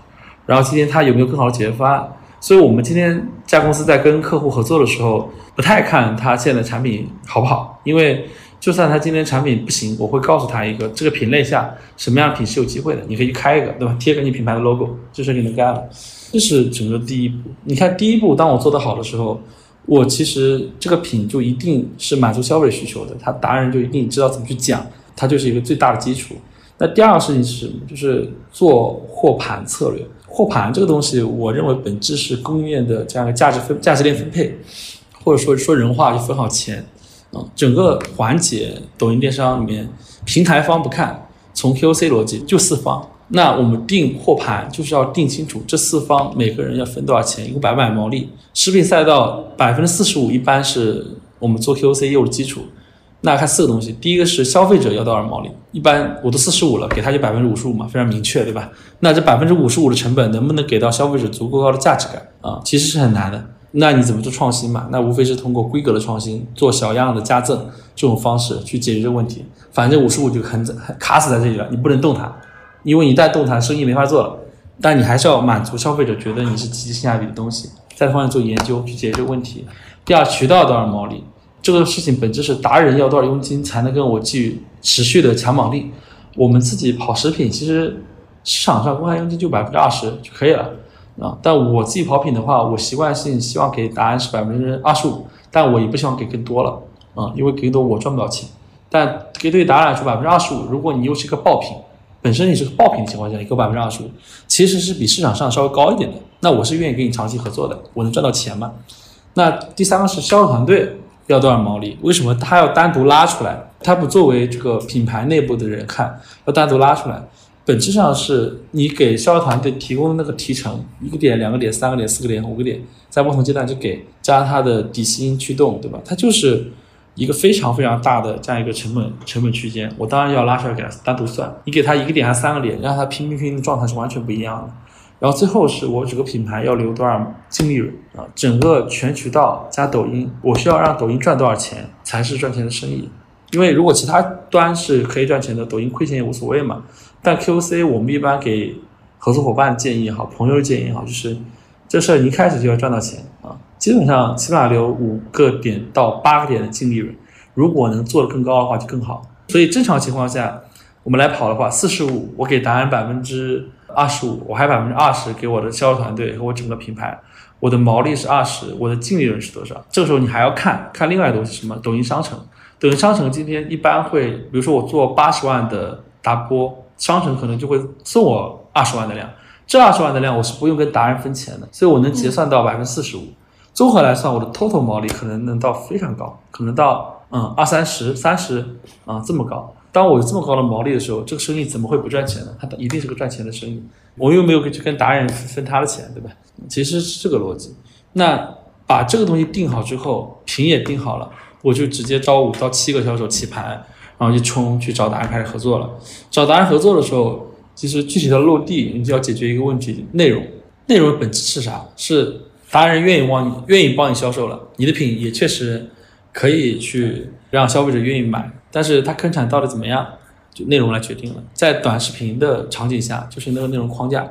Speaker 3: 然后今天他有没有更好的解决方案。所以，我们今天家公司在跟客户合作的时候，不太看他现在产品好不好，因为就算他今天产品不行，我会告诉他一个这个品类下什么样的品是有机会的，你可以去开一个，对吧？贴个你品牌的 logo，这事你能干了。这是整个第一步。你看，第一步，当我做得好的时候，我其实这个品就一定是满足消费需求的，他达人就一定知道怎么去讲，它就是一个最大的基础。那第二个事情是什么？就是做货盘策略。货盘这个东西，我认为本质是供应链的这样一个价值分价值链分配，或者说说人话就分好钱啊。整个环节，抖音电商里面，平台方不看，从 QOC 逻辑就四方。那我们定货盘就是要定清楚这四方每个人要分多少钱，一个百分百毛利。食品赛道百分之四十五一般是我们做 QOC 业务的基础。那看四个东西，第一个是消费者要多少毛利，一般我都四十五了，给他就百分之五十五嘛，非常明确，对吧？那这百分之五十五的成本能不能给到消费者足够高的价值感啊？其实是很难的。那你怎么做创新嘛？那无非是通过规格的创新，做小样的加赠这种方式去解决这个问题。反正五十五就很很卡死在这里了，你不能动它，因为你一旦动它，生意没法做了。但你还是要满足消费者觉得你是极其性价比的东西，在方面做研究去解决这个问题。第二，渠道多少毛利？这个事情本质是达人要多少佣金才能跟我继持续的强绑定？我们自己跑食品，其实市场上公开佣金就百分之二十就可以了啊。但我自己跑品的话，我习惯性希望给答案是百分之二十五，但我也不希望给更多了啊，因为给多我赚不到钱。但给对于答案来说，百分之二十五，如果你又是一个爆品，本身你是个爆品的情况下，你给百分之二十五，其实是比市场上稍微高一点的。那我是愿意跟你长期合作的，我能赚到钱吗？那第三个是销售团队。要多少毛利？为什么他要单独拉出来？他不作为这个品牌内部的人看，要单独拉出来。本质上是你给销售团队提供的那个提成，一个点、两个点、三个点、四个点、五个点，在不同阶段就给加他的底薪驱动，对吧？它就是一个非常非常大的这样一个成本成本区间。我当然要拉出来给他单独算。你给他一个点还是三个点，让他拼拼拼的状态是完全不一样的。然后最后是我整个品牌要留多少净利润啊？整个全渠道加抖音，我需要让抖音赚多少钱才是赚钱的生意？因为如果其他端是可以赚钱的，抖音亏钱也无所谓嘛。但 QC 我们一般给合作伙伴建议也好，朋友建议也好，就是这事儿一开始就要赚到钱啊。基本上起码留五个点到八个点的净利润，如果能做得更高的话就更好。所以正常情况下，我们来跑的话，四十五我给答案百分之。二十五，我还百分之二十给我的销售团队和我整个品牌，我的毛利是二十，我的净利润是多少？这个时候你还要看看另外一个东西，什么？抖音商城，抖音商城今天一般会，比如说我做八十万的达播，商城可能就会送我二十万的量，这二十万的量我是不用跟达人分钱的，所以我能结算到百分之四十五，综合来算，我的 total 毛利可能能到非常高，可能到嗯二三十、三十啊这么高。当我有这么高的毛利的时候，这个生意怎么会不赚钱呢？它一定是个赚钱的生意。我又没有去跟达人分他的钱，对吧？其实是这个逻辑。那把这个东西定好之后，品也定好了，我就直接招五到七个销售起盘，然后一冲去找达人开始合作了。找达人合作的时候，其实具体的落地，你就要解决一个问题：内容。内容本质是啥？是达人愿意帮你，愿意帮你销售了，你的品也确实可以去让消费者愿意买，但是它坑产到底怎么样，就内容来决定了。在短视频的场景下，就是那个内容框架；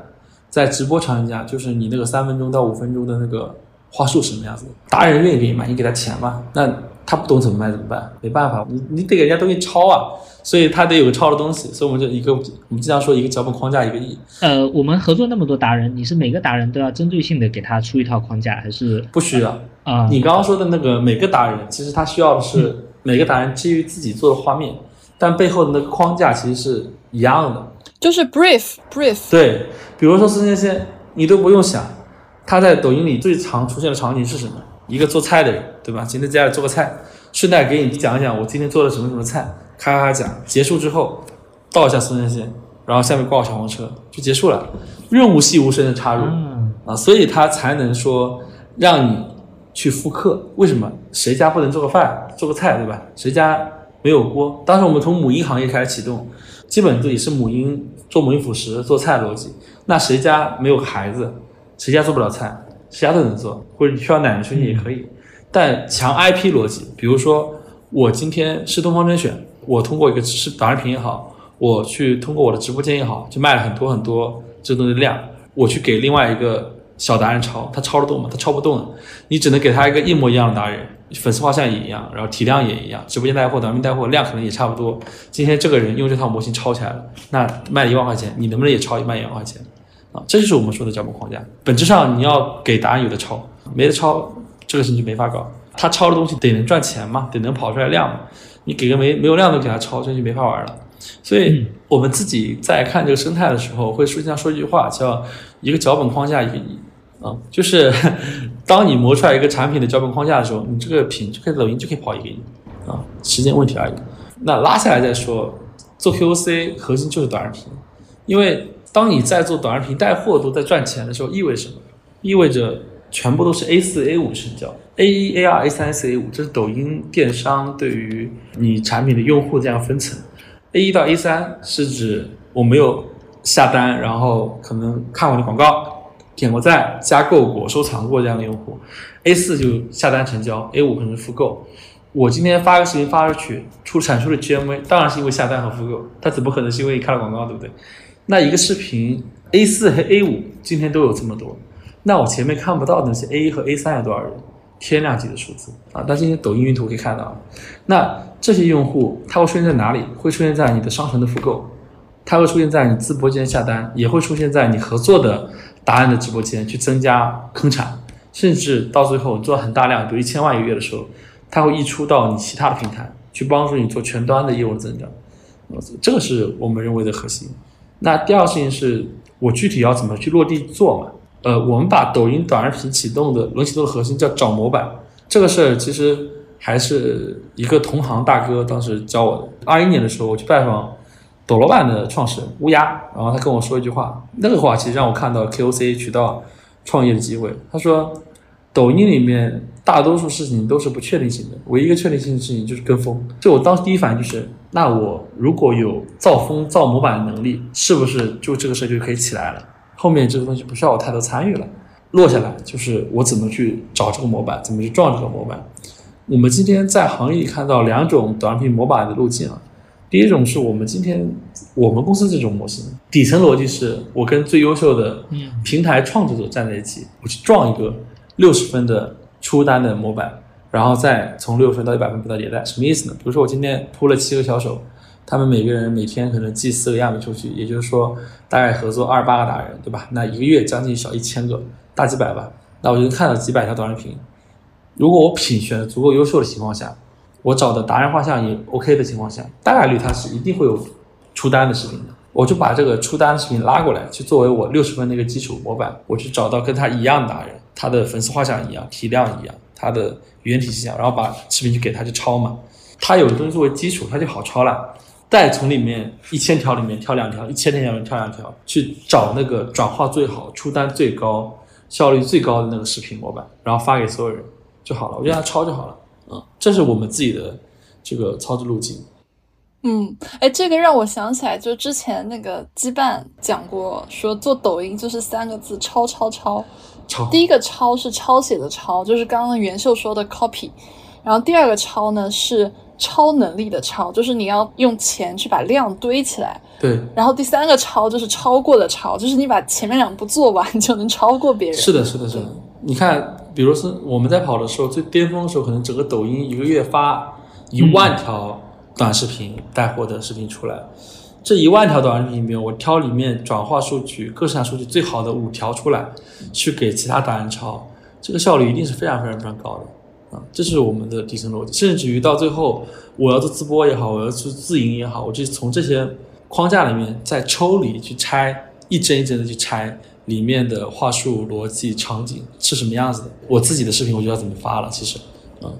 Speaker 3: 在直播场景下，就是你那个三分钟到五分钟的那个话术是什么样子。达人愿意给你买，你给他钱嘛？那他不懂怎么卖怎么办？没办法，你你得给人家东西抄啊。所以他得有个抄的东西，所以我们就一个，我们经常说一个脚本框架一个亿。
Speaker 2: 呃，我们合作那么多达人，你是每个达人都要针对性的给他出一套框架，还是
Speaker 3: 不需要
Speaker 2: 啊？
Speaker 3: 你刚刚说的那个每个达人，其实他需要的是每个达人基于自己做的画面，但背后的那个框架其实是一样的，
Speaker 1: 就是 brief brief。
Speaker 3: 对，比如说孙先生，你都不用想，他在抖音里最常出现的场景是什么？一个做菜的人，对吧？今天在家里做个菜，顺带给你讲一讲我今天做了什么什么菜。咔咔讲，结束之后倒一下孙先生，然后下面挂个小黄车就结束了，润物细无声的插入啊，所以他才能说让你去复刻。为什么？谁家不能做个饭、做个菜，对吧？谁家没有锅？当时我们从母婴行业开始启动，基本自己是母婴做母婴辅食、做菜逻辑。那谁家没有孩子？谁家做不了菜？谁家都能做，或者你需要奶奶兄弟也可以。但强 IP 逻辑，比如说我今天是东方甄选。我通过一个是短视频也好，我去通过我的直播间也好，就卖了很多很多这东西量。我去给另外一个小达人抄，他抄得动吗？他抄不动。你只能给他一个一模一样的达人，粉丝画像也一样，然后体量也一样，直播间带货、短视频带货量可能也差不多。今天这个人用这套模型抄起来了，那卖了一万块钱，你能不能也抄一万一万块钱？啊，这就是我们说的脚本框架。本质上你要给答案有的抄，没得抄，这个事情就没法搞。他抄的东西得能赚钱嘛，得能跑出来量嘛。你给个没没有量都给他抄，这就没法玩了。所以我们自己在看这个生态的时候，会经常说一句话，叫一个脚本框架一个亿啊，就是当你磨出来一个产品的脚本框架的时候，你这个品就可以抖音就可以跑一个亿啊，时间问题而已。那拉下来再说，做 KOC 核心就是短视频，因为当你在做短视频带货都在赚钱的时候，意味什么？意味着。全部都是 A 四 A 五成交，A 一 A 二 A 三 A 四 A 五，这是抖音电商对于你产品的用户这样分层。A 一到 A 三是指我没有下单，然后可能看过你广告、点过赞、加购过、收藏过这样的用户。A 四就下单成交，A 五可能是复购。我今天发个视频发出去，出产出的 GMV 当然是因为下单和复购，它怎么可能是因为你看了广告，对不对？那一个视频 A 四和 A 五今天都有这么多。那我前面看不到的那些 A 一和 A 三有多少人？天量级的数字啊！但今天抖音云图可以看到，那这些用户他会出现在哪里？会出现在你的商城的复购，它会出现在你直播间下单，也会出现在你合作的答案的直播间去增加坑产，甚至到最后做很大量，比如一千万一个月的时候，它会溢出到你其他的平台，去帮助你做全端的业务增长。这个是我们认为的核心。那第二个事情是我具体要怎么去落地做嘛？呃，我们把抖音短视频启动的轮启动的核心叫找模板，这个事儿其实还是一个同行大哥当时教我的。二一年的时候，我去拜访抖老板的创始人乌鸦，然后他跟我说一句话，那个话其实让我看到 KOC 渠道创业的机会。他说，抖音里面大多数事情都是不确定性的，唯一一个确定性的事情就是跟风。就我当时第一反应就是，那我如果有造风造模板的能力，是不是就这个事就可以起来了？后面这个东西不需要我太多参与了，落下来就是我怎么去找这个模板，怎么去撞这个模板。我们今天在行业里看到两种短视频模板的路径啊，第一种是我们今天我们公司这种模型，底层逻辑是我跟最优秀的平台创作者站在一起，我去撞一个六十分的出单的模板，然后再从六十分到一百分不断迭代。什么意思呢？比如说我今天铺了七个小手。他们每个人每天可能寄四个样品出去，也就是说大概合作二十八个达人，对吧？那一个月将近小一千个，大几百吧。那我就能看到几百条短视频。如果我品选的足够优秀的情况下，我找的达人画像也 OK 的情况下，大概率他是一定会有出单的视频的。我就把这个出单的视频拉过来，去作为我六十分的一个基础模板，我去找到跟他一样的达人，他的粉丝画像一样，体量一样，他的语言体系一样，然后把视频去给他去抄嘛。他有的东西作为基础，他就好抄了。再从里面一千条里面挑两条，一千条里面挑两条，去找那个转化最好、出单最高、效率最高的那个视频模板，然后发给所有人就好了。我就让他抄就好了。嗯，这是我们自己的这个操作路径。
Speaker 1: 嗯，哎，这个让我想起来，就之前那个羁绊讲过，说做抖音就是三个字：抄抄抄。
Speaker 3: 抄
Speaker 1: 第一个抄是抄写的抄，就是刚刚袁秀说的 copy。然后第二个抄呢是超能力的超，就是你要用钱去把量堆起来。
Speaker 3: 对，
Speaker 1: 然后第三个抄就是超过的超，就是你把前面两步做完，你就能超过别人。
Speaker 3: 是的，是的，是的。你看，比如说我们在跑的时候，最巅峰的时候，可能整个抖音一个月发一万条短视频带货的视频出来。这一万条短视频里面，我挑里面转化数据、各项数据最好的五条出来，去给其他达人抄，这个效率一定是非常非常非常高的。啊，这是我们的底层逻辑，甚至于到最后，我要做自播也好，我要做自营也好，我就从这些框架里面再抽离去拆，一帧一帧的去拆里面的话术、逻辑、场景是什么样子的。我自己的视频我就要怎么发了，其实，嗯，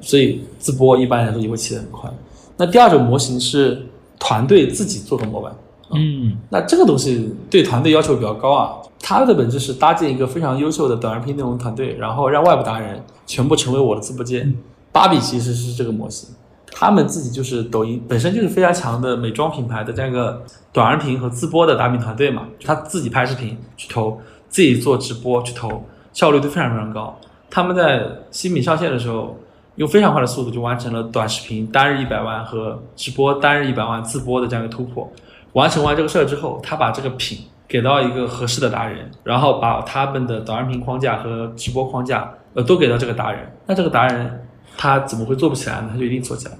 Speaker 3: 所以自播一般来说也会起得很快。那第二种模型是团队自己做个模板，
Speaker 2: 嗯，
Speaker 3: 那这个东西对团队要求比较高啊。它的本质是搭建一个非常优秀的短视频内容团队，然后让外部达人全部成为我的自播间。芭比其实是这个模型，他们自己就是抖音本身就是非常强的美妆品牌的这样一个短视频和自播的达人团队嘛，他自己拍视频去投，自己做直播去投，效率都非常非常高。他们在新品上线的时候，用非常快的速度就完成了短视频单日一百万和直播单日一百万自播的这样一个突破。完成完这个事儿之后，他把这个品。给到一个合适的达人，然后把他们的短视频框架和直播框架，呃，都给到这个达人。那这个达人他怎么会做不起来呢？他就一定做起来。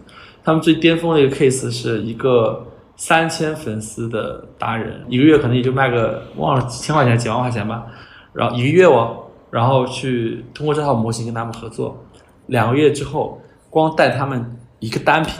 Speaker 3: 他们最巅峰的一个 case 是一个三千粉丝的达人，一个月可能也就卖个忘了几千块钱、几万块钱吧。然后一个月哦，然后去通过这套模型跟他们合作，两个月之后，光带他们一个单品，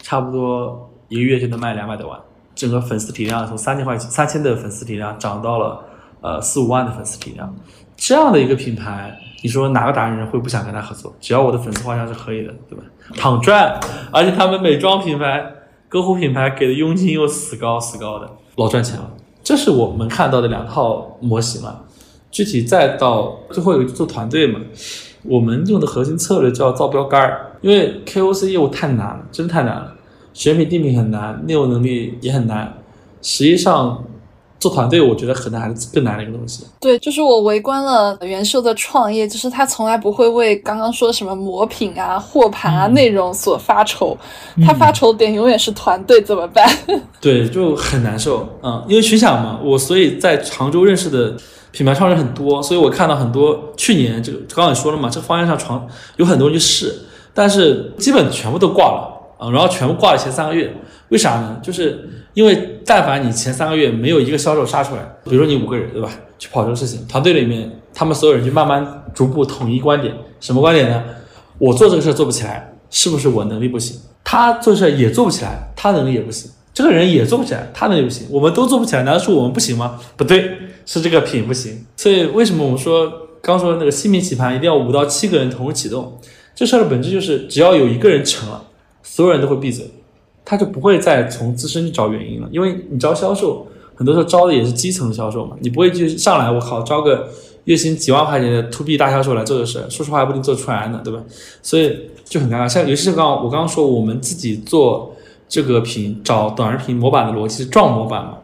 Speaker 3: 差不多一个月就能卖两百多万。整个粉丝体量从三千块钱、三千的粉丝体量涨到了呃四五万的粉丝体量，这样的一个品牌，你说哪个达人会不想跟他合作？只要我的粉丝画像是可以的，对吧？躺赚，而且他们美妆品牌、歌护品牌给的佣金又死高死高的，老赚钱了。这是我们看到的两套模型了。具体再到最后一个做团队嘛，我们用的核心策略叫造标杆儿，因为 KOC 业务太难了，真太难了。选品定品很难，内容能力也很难。实际上，做团队我觉得可能还是更难的一个东西。
Speaker 1: 对，就是我围观了元秀的创业，就是他从来不会为刚刚说什么磨品啊、货盘啊、内容所发愁，他发愁点永远是团队怎么办？*laughs*
Speaker 3: 对，就很难受。嗯，因为群享嘛，我所以在常州认识的品牌创始人很多，所以我看到很多去年这个刚刚也说了嘛，这个方向上传有很多人去试，但是基本全部都挂了。啊，然后全部挂了前三个月，为啥呢？就是因为但凡你前三个月没有一个销售杀出来，比如说你五个人，对吧？去跑这个事情，团队里面他们所有人就慢慢逐步统一观点，什么观点呢？我做这个事做不起来，是不是我能力不行？他做事也做不起来，他能力也不行。这个人也做不起来，他能力不行。我们都做不起来，难道是我们不行吗？不对，是这个品不行。所以为什么我们说刚说那个新品起盘一定要五到七个人同时启动？这事儿的本质就是只要有一个人成了。所有人都会闭嘴，他就不会再从自身去找原因了。因为你招销售，很多时候招的也是基层销售嘛，你不会去上来我靠招个月薪几万块钱的 to B 大销售来做这事，说实话还不一定做出来呢，对吧？所以就很尴尬。像尤其是刚我刚刚说，我们自己做这个品找短视频模板的逻辑是撞模板嘛，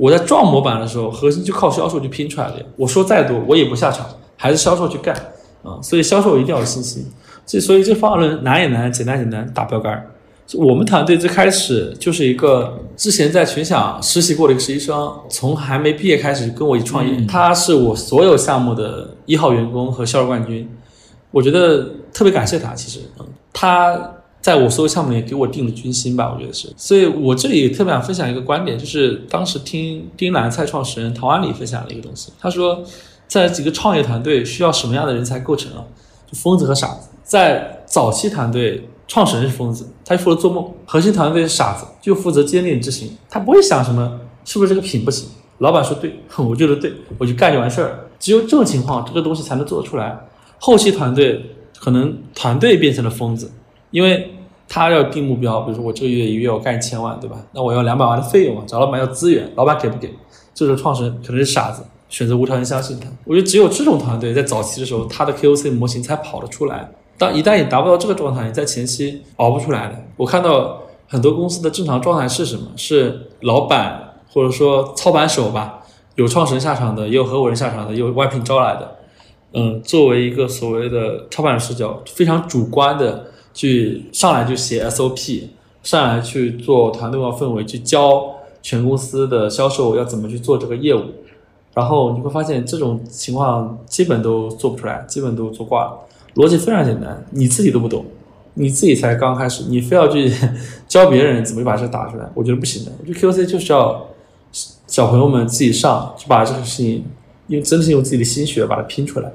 Speaker 3: 我在撞模板的时候，核心就靠销售去拼出来的。我说再多，我也不下场，还是销售去干啊。所以销售一定要有信心。这所以这方法论难也难，简单简单，打标杆儿。我们团队最开始就是一个之前在群享实习过的一个实习生，从还没毕业开始跟我一起创业。他是我所有项目的一号员工和销售冠军，我觉得特别感谢他。其实，他在我所有项目里给我定了军心吧，我觉得是。所以我这里特别想分享一个观点，就是当时听丁兰菜创始人陶安礼分享了一个东西，他说，在几个创业团队需要什么样的人才构成啊？就疯子和傻子。在早期团队，创始人是疯子，他就负责做梦；核心团队是傻子，就负责坚定执行。他不会想什么是不是这个品不行，老板说对，*laughs* 我觉得对，我就干就完事儿。只有这种情况，这个东西才能做得出来。后期团队可能团队变成了疯子，因为。他要定目标，比如说我这个月一月我干一千万，对吧？那我要两百万的费用啊，找老板要资源，老板给不给？这时候创始人可能是傻子，选择无条件相信他。我觉得只有这种团队在早期的时候，他的 KOC 模型才跑得出来。当一旦你达不到这个状态，你在前期熬不出来的。我看到很多公司的正常状态是什么？是老板或者说操盘手吧，有创始人下场的，也有合伙人下场的，也有外聘招来的。嗯，作为一个所谓的操盘视角，非常主观的去上来就写 SOP，上来去做团队化氛围，去教全公司的销售要怎么去做这个业务，然后你会发现这种情况基本都做不出来，基本都做挂了。逻辑非常简单，你自己都不懂，你自己才刚开始，你非要去 *laughs* 教别人怎么把这打出来，我觉得不行的。我觉得 QC 就是要小朋友们自己上，去把这个事情用真的是用自己的心血把它拼出来。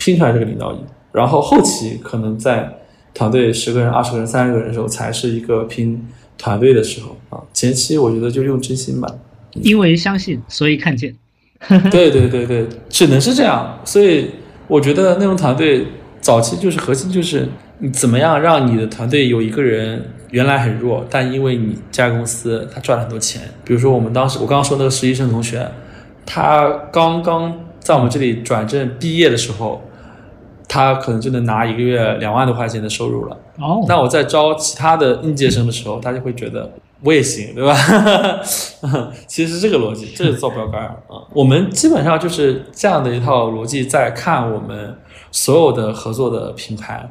Speaker 3: 拼出来这个领导力，然后后期可能在团队十个人、二十个人、三十个人的时候，才是一个拼团队的时候啊。前期我觉得就用真心吧，
Speaker 2: 因为相信，所以看见。*laughs*
Speaker 3: 对对对对，只能是这样。所以我觉得那种团队早期就是核心就是你怎么样让你的团队有一个人原来很弱，但因为你这家公司他赚了很多钱。比如说我们当时我刚刚说那个实习生同学，他刚刚在我们这里转正毕业的时候。他可能就能拿一个月两万多块钱的收入了。哦，那我在招其他的应届生的时候，他就会觉得我也行，对吧？*laughs* 其实是这个逻辑，这是造标杆啊。我们基本上就是这样的一套逻辑在看我们所有的合作的品牌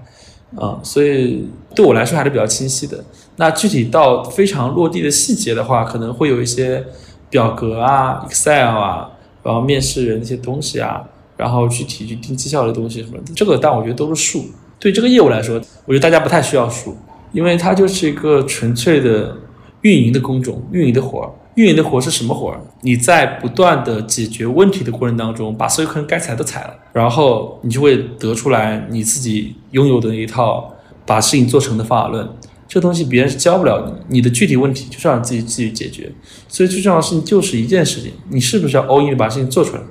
Speaker 3: 啊，所以对我来说还是比较清晰的。那具体到非常落地的细节的话，可能会有一些表格啊、Excel 啊，然后面试人那些东西啊。然后具体去定绩效的东西什么的，这个但我觉得都是数。对这个业务来说，我觉得大家不太需要数，因为它就是一个纯粹的运营的工种，运营的活儿。运营的活是什么活儿？你在不断的解决问题的过程当中，把所有客人该踩的踩了，然后你就会得出来你自己拥有的一套把事情做成的方法论。这东西别人是教不了你，你的具体问题就是让你自己自己解决。所以最重要的事情就是一件事情，你是不是要 all in 把事情做出来？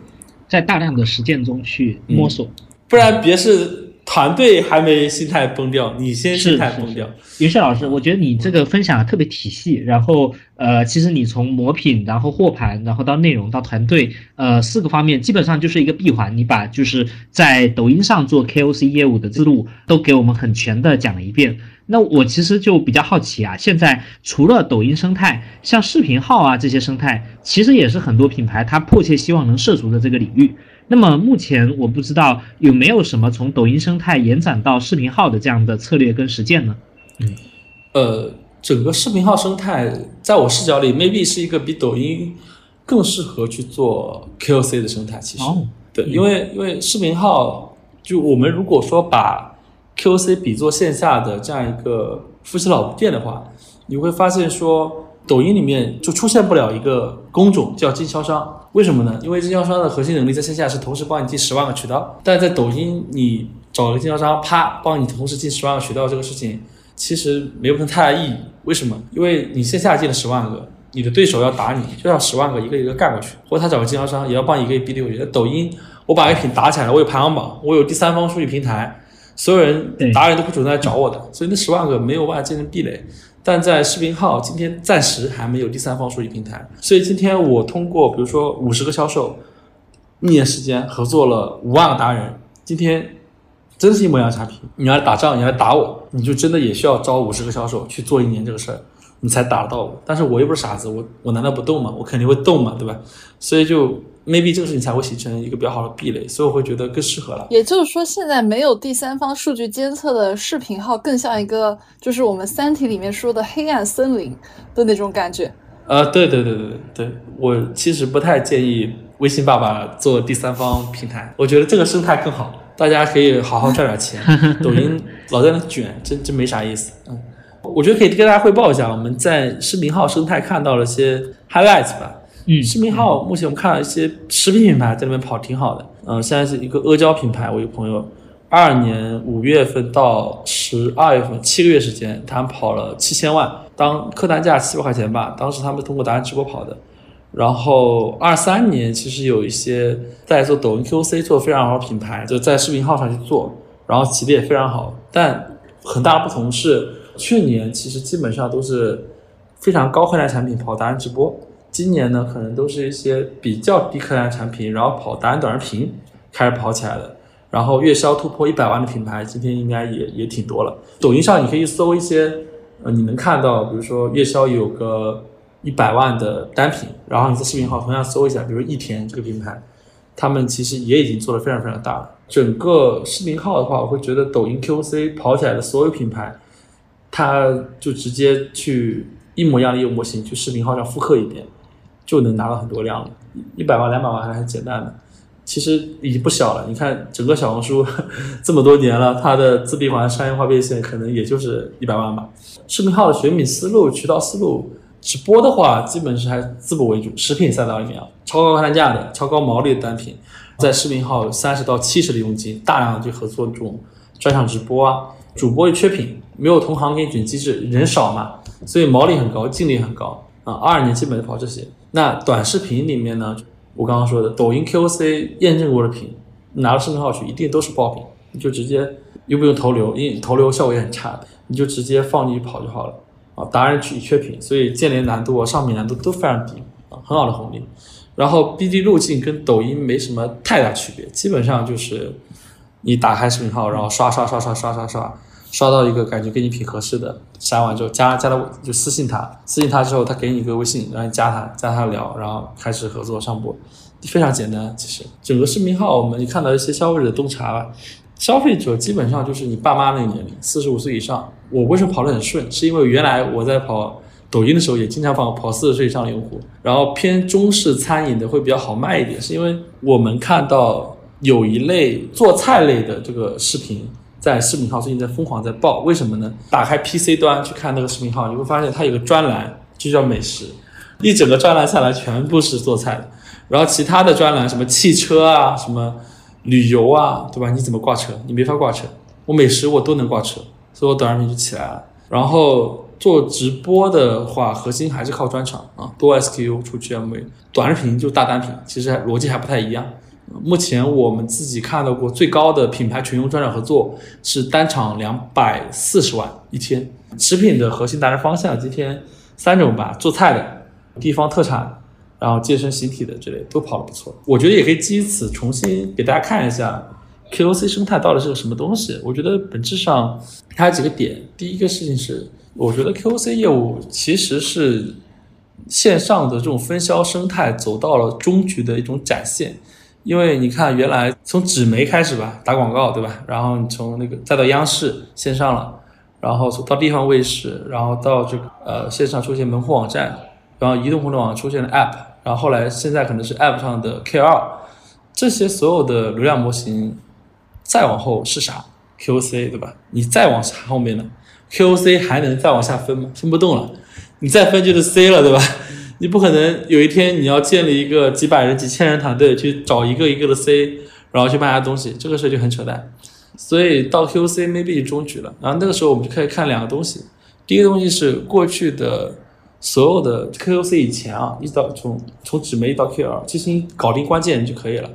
Speaker 2: 在大量的实践中去摸索，
Speaker 3: 不然别是团队还没心态崩掉，你先心态崩掉。
Speaker 2: 云帅老师，我觉得你这个分享特别体系，然后呃，其实你从模品，然后货盘，然后到内容，到团队，呃，四个方面基本上就是一个闭环。你把就是在抖音上做 KOC 业务的思路都给我们很全的讲了一遍。那我其实就比较好奇啊，现在除了抖音生态，像视频号啊这些生态，其实也是很多品牌它迫切希望能涉足的这个领域。那么目前我不知道有没有什么从抖音生态延展到视频号的这样的策略跟实践呢？
Speaker 3: 嗯，呃，整个视频号生态在我视角里，maybe 是一个比抖音更适合去做 KOC 的生态。其实，对，因为因为视频号，就我们如果说把 QC 比作线下的这样一个夫妻老店的话，你会发现说，抖音里面就出现不了一个工种叫经销商，为什么呢？因为经销商的核心能力在线下是同时帮你进十万个渠道，但在抖音你找个经销商，啪，帮你同时进十万个渠道这个事情，其实没有什么太大意义。为什么？因为你线下进了十万个，你的对手要打你，就要十万个一个一个干过去，或者他找个经销商也要帮一个一个逼过去。抖音，我把一品打起来了，我有排行榜，我有第三方数据平台。所有人达人都会主动来找我的，所以那十万个没有办法建成壁垒。但在视频号今天暂时还没有第三方数据平台，所以今天我通过比如说五十个销售，一年时间合作了五万个达人，今天真是一模一样差评。你要打仗，你要打我，你就真的也需要招五十个销售去做一年这个事儿，你才打得到我。但是我又不是傻子，我我难道不动吗？我肯定会动嘛，对吧？所以就。Maybe 这个事情才会形成一个比较好的壁垒，所以我会觉得更适合了。
Speaker 1: 也就是说，现在没有第三方数据监测的视频号，更像一个就是我们《三体》里面说的黑暗森林的那种感觉。
Speaker 3: 呃，对对对对对，我其实不太建议微信爸爸做第三方平台，我觉得这个生态更好，大家可以好好赚点钱。*laughs* 抖音老在那卷，真真没啥意思。嗯，我觉得可以跟大家汇报一下，我们在视频号生态看到了些 highlights 吧。
Speaker 2: 嗯，
Speaker 3: 视频号目前我们看到一些食品品牌在那边跑挺好的，嗯，现在是一个阿胶品牌，我一个朋友，二二年五月份到十二月份七个月时间，他们跑了七千万，当客单价七百块钱吧，当时他们通过达人直播跑的，然后二三年其实有一些在做抖音 QC 做非常好的品牌，就在视频号上去做，然后起的也非常好，但很大的不同是去年其实基本上都是非常高客单产品跑达人直播，今年呢可能都是一些比较低客单产品，然后跑达人短视频开始跑起来的。然后月销突破一百万的品牌，今天应该也也挺多了。抖音上你可以搜一些，呃，你能看到，比如说月销有个一百万的单品，然后你在视频号同样搜一下，比如益田这个品牌，他们其实也已经做得非常非常大了。整个视频号的话，我会觉得抖音 QC 跑起来的所有品牌，它就直接去一模一样的业务模型去视频号上复刻一遍，就能拿到很多量了。一百万、两百万还是很简单的。其实已经不小了。你看整个小红书 *laughs* 这么多年了，它的自闭环商业化变现可能也就是一百万吧。视频号的选品思路、渠道思路，直播的话基本是还自播为主，食品赛道里面啊，超高客单价的、超高毛利的单品，在视频号有三十到七十的佣金，大量的去合作这种专场直播啊。主播缺品，没有同行给你卷机制，人少嘛，所以毛利很高，净利很高啊。二二年基本就跑这些。那短视频里面呢？我刚刚说的抖音 KOC 验证过的品，拿到视频号去一定都是爆品，你就直接又不用投流，因为投流效果也很差，你就直接放进去跑就好了啊。达人去缺品，所以建联难度啊、上品难度都非常低啊，很好的红利。然后 BD 路径跟抖音没什么太大区别，基本上就是你打开视频号，然后刷刷刷刷刷刷刷。刷到一个感觉跟你挺合适的，删完之后加加了就私信他，私信他之后他给你一个微信，然后你加他，加他聊，然后开始合作上播，非常简单。其实整个视频号我们看到一些消费者洞察吧，消费者基本上就是你爸妈那个年龄，四十五岁以上。我为什么跑得很顺？是因为原来我在跑抖音的时候也经常跑跑四十岁以上的用户，然后偏中式餐饮的会比较好卖一点，是因为我们看到有一类做菜类的这个视频。在视频号最近在疯狂在爆，为什么呢？打开 PC 端去看那个视频号，你会发现它有个专栏，就叫美食，一整个专栏下来全部是做菜的。然后其他的专栏什么汽车啊，什么旅游啊，对吧？你怎么挂车？你没法挂车。我美食我都能挂车，所以我短视频就起来了。然后做直播的话，核心还是靠专场啊，多 SKU 出 GMV，短视频就大单品，其实逻辑还不太一样。目前我们自己看到过最高的品牌群用专场合作是单场两百四十万一天。食品的核心达人方向今天三种吧，做菜的、地方特产，然后健身形体的之类都跑得不错。我觉得也可以基于此重新给大家看一下 KOC 生态到底是个什么东西。我觉得本质上它有几个点。第一个事情是，我觉得 KOC 业务其实是线上的这种分销生态走到了终局的一种展现。因为你看，原来从纸媒开始吧，打广告，对吧？然后你从那个再到央视线上了，然后到地方卫视，然后到这个呃线上出现门户网站，然后移动互联网出现了 App，然后后来现在可能是 App 上的 KOL，这些所有的流量模型，再往后是啥？QOC 对吧？你再往后面呢？QOC 还能再往下分吗？分不动了，你再分就是 C 了，对吧？你不可能有一天你要建立一个几百人、几千人团队去找一个一个的 C，然后去卖他东西，这个事就很扯淡。所以到 QC maybe 终局了。然后那个时候我们就可以看两个东西，第一个东西是过去的所有的 QC 以前啊，一直到从从纸媒到 KOL，其实你搞定关键就可以了。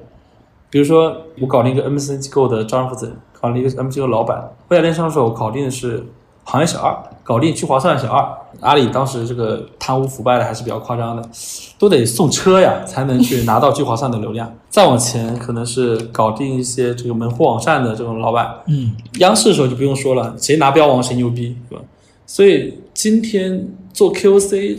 Speaker 3: 比如说我搞定一个 MCN 机构的招商负责人，搞定一个 M 机构老板，未来电商的时候搞定的是。行业小二搞定去划算小二，阿里当时这个贪污腐败的还是比较夸张的，都得送车呀才能去拿到聚划算的流量。再往前可能是搞定一些这个门户网站的这种老板，
Speaker 2: 嗯，
Speaker 3: 央视的时候就不用说了，谁拿标王谁牛逼，对吧？所以今天做 KOC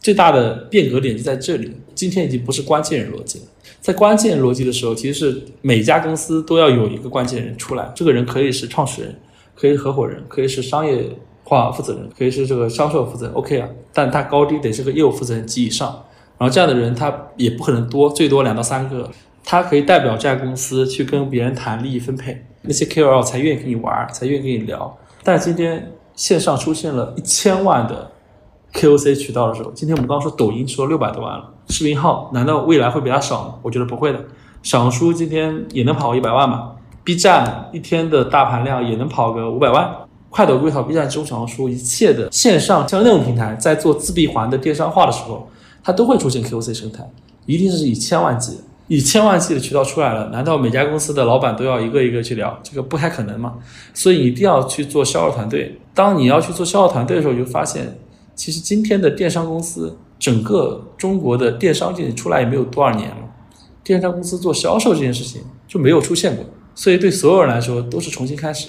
Speaker 3: 最大的变革点就在这里，今天已经不是关键人逻辑了，在关键逻辑的时候，其实是每家公司都要有一个关键人出来，这个人可以是创始人。可以是合伙人，可以是商业话负责人，可以是这个销售负责人，OK 啊，但他高低得是个业务负责人及以上。然后这样的人他也不可能多，最多两到三个，他可以代表这家公司去跟别人谈利益分配，那些 KOL 才愿意跟你玩，才愿意跟你聊。但今天线上出现了一千万的 KOC 渠道的时候，今天我们刚刚说抖音说六百多万了，视频号难道未来会比它少吗？我觉得不会的，小红书今天也能跑一百万嘛。B 站一天的大盘量也能跑个五百万，快手、微淘、B 站、中小红书，一切的线上像内容平台在做自闭环的电商化的时候，它都会出现 KOC 生态，一定是以千万计。以千万计的渠道出来了，难道每家公司的老板都要一个一个去聊？这个不太可能嘛。所以一定要去做销售团队。当你要去做销售团队的时候，你就发现，其实今天的电商公司，整个中国的电商界出来也没有多少年了，电商公司做销售这件事情就没有出现过。所以对所有人来说都是重新开始。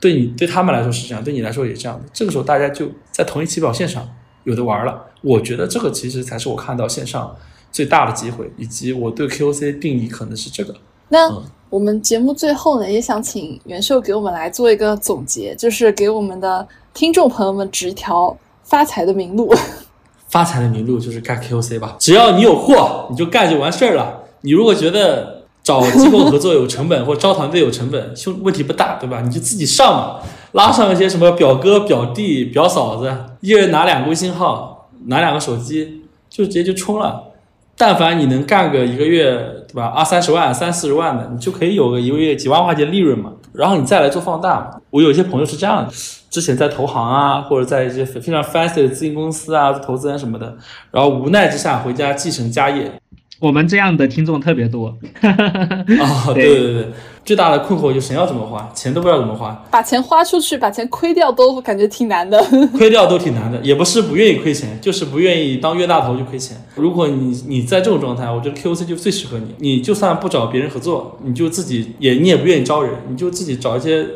Speaker 3: 对你对他们来说是这样，对你来说也这样的。这个时候大家就在同一起跑线上有的玩了。我觉得这个其实才是我看到线上。最大的机会，以及我对 KOC 定义可能是这个。
Speaker 1: 那我们节目最后呢，也想请袁秀给我们来做一个总结，就是给我们的听众朋友们指一条发财的明路。*laughs*
Speaker 3: 发财的明路就是干 KOC 吧，只要你有货，你就干就完事儿了。你如果觉得找机构合作有成本，或招团队有成本，兄问题不大，对吧？你就自己上嘛，拉上一些什么表哥、表弟、表嫂子，一人拿两个微信号，拿两个手机，就直接就冲了。但凡你能干个一个月，对吧？二三十万、三四十万的，你就可以有个一个月几万块钱利润嘛。然后你再来做放大。我有一些朋友是这样的，之前在投行啊，或者在一些非常 fancy 的咨询公司啊，投资人什么的，然后无奈之下回家继承家业。
Speaker 2: 我们这样的听众特别多。
Speaker 3: 哦，*laughs* 对对对。最大的困惑就是钱要怎么花，钱都不知道怎么花。
Speaker 1: 把钱花出去，把钱亏掉都感觉挺难的。*laughs*
Speaker 3: 亏掉都挺难的，也不是不愿意亏钱，就是不愿意当冤大头就亏钱。如果你你在这种状态，我觉得 KOC 就最适合你。你就算不找别人合作，你就自己也你也不愿意招人，你就自己找一些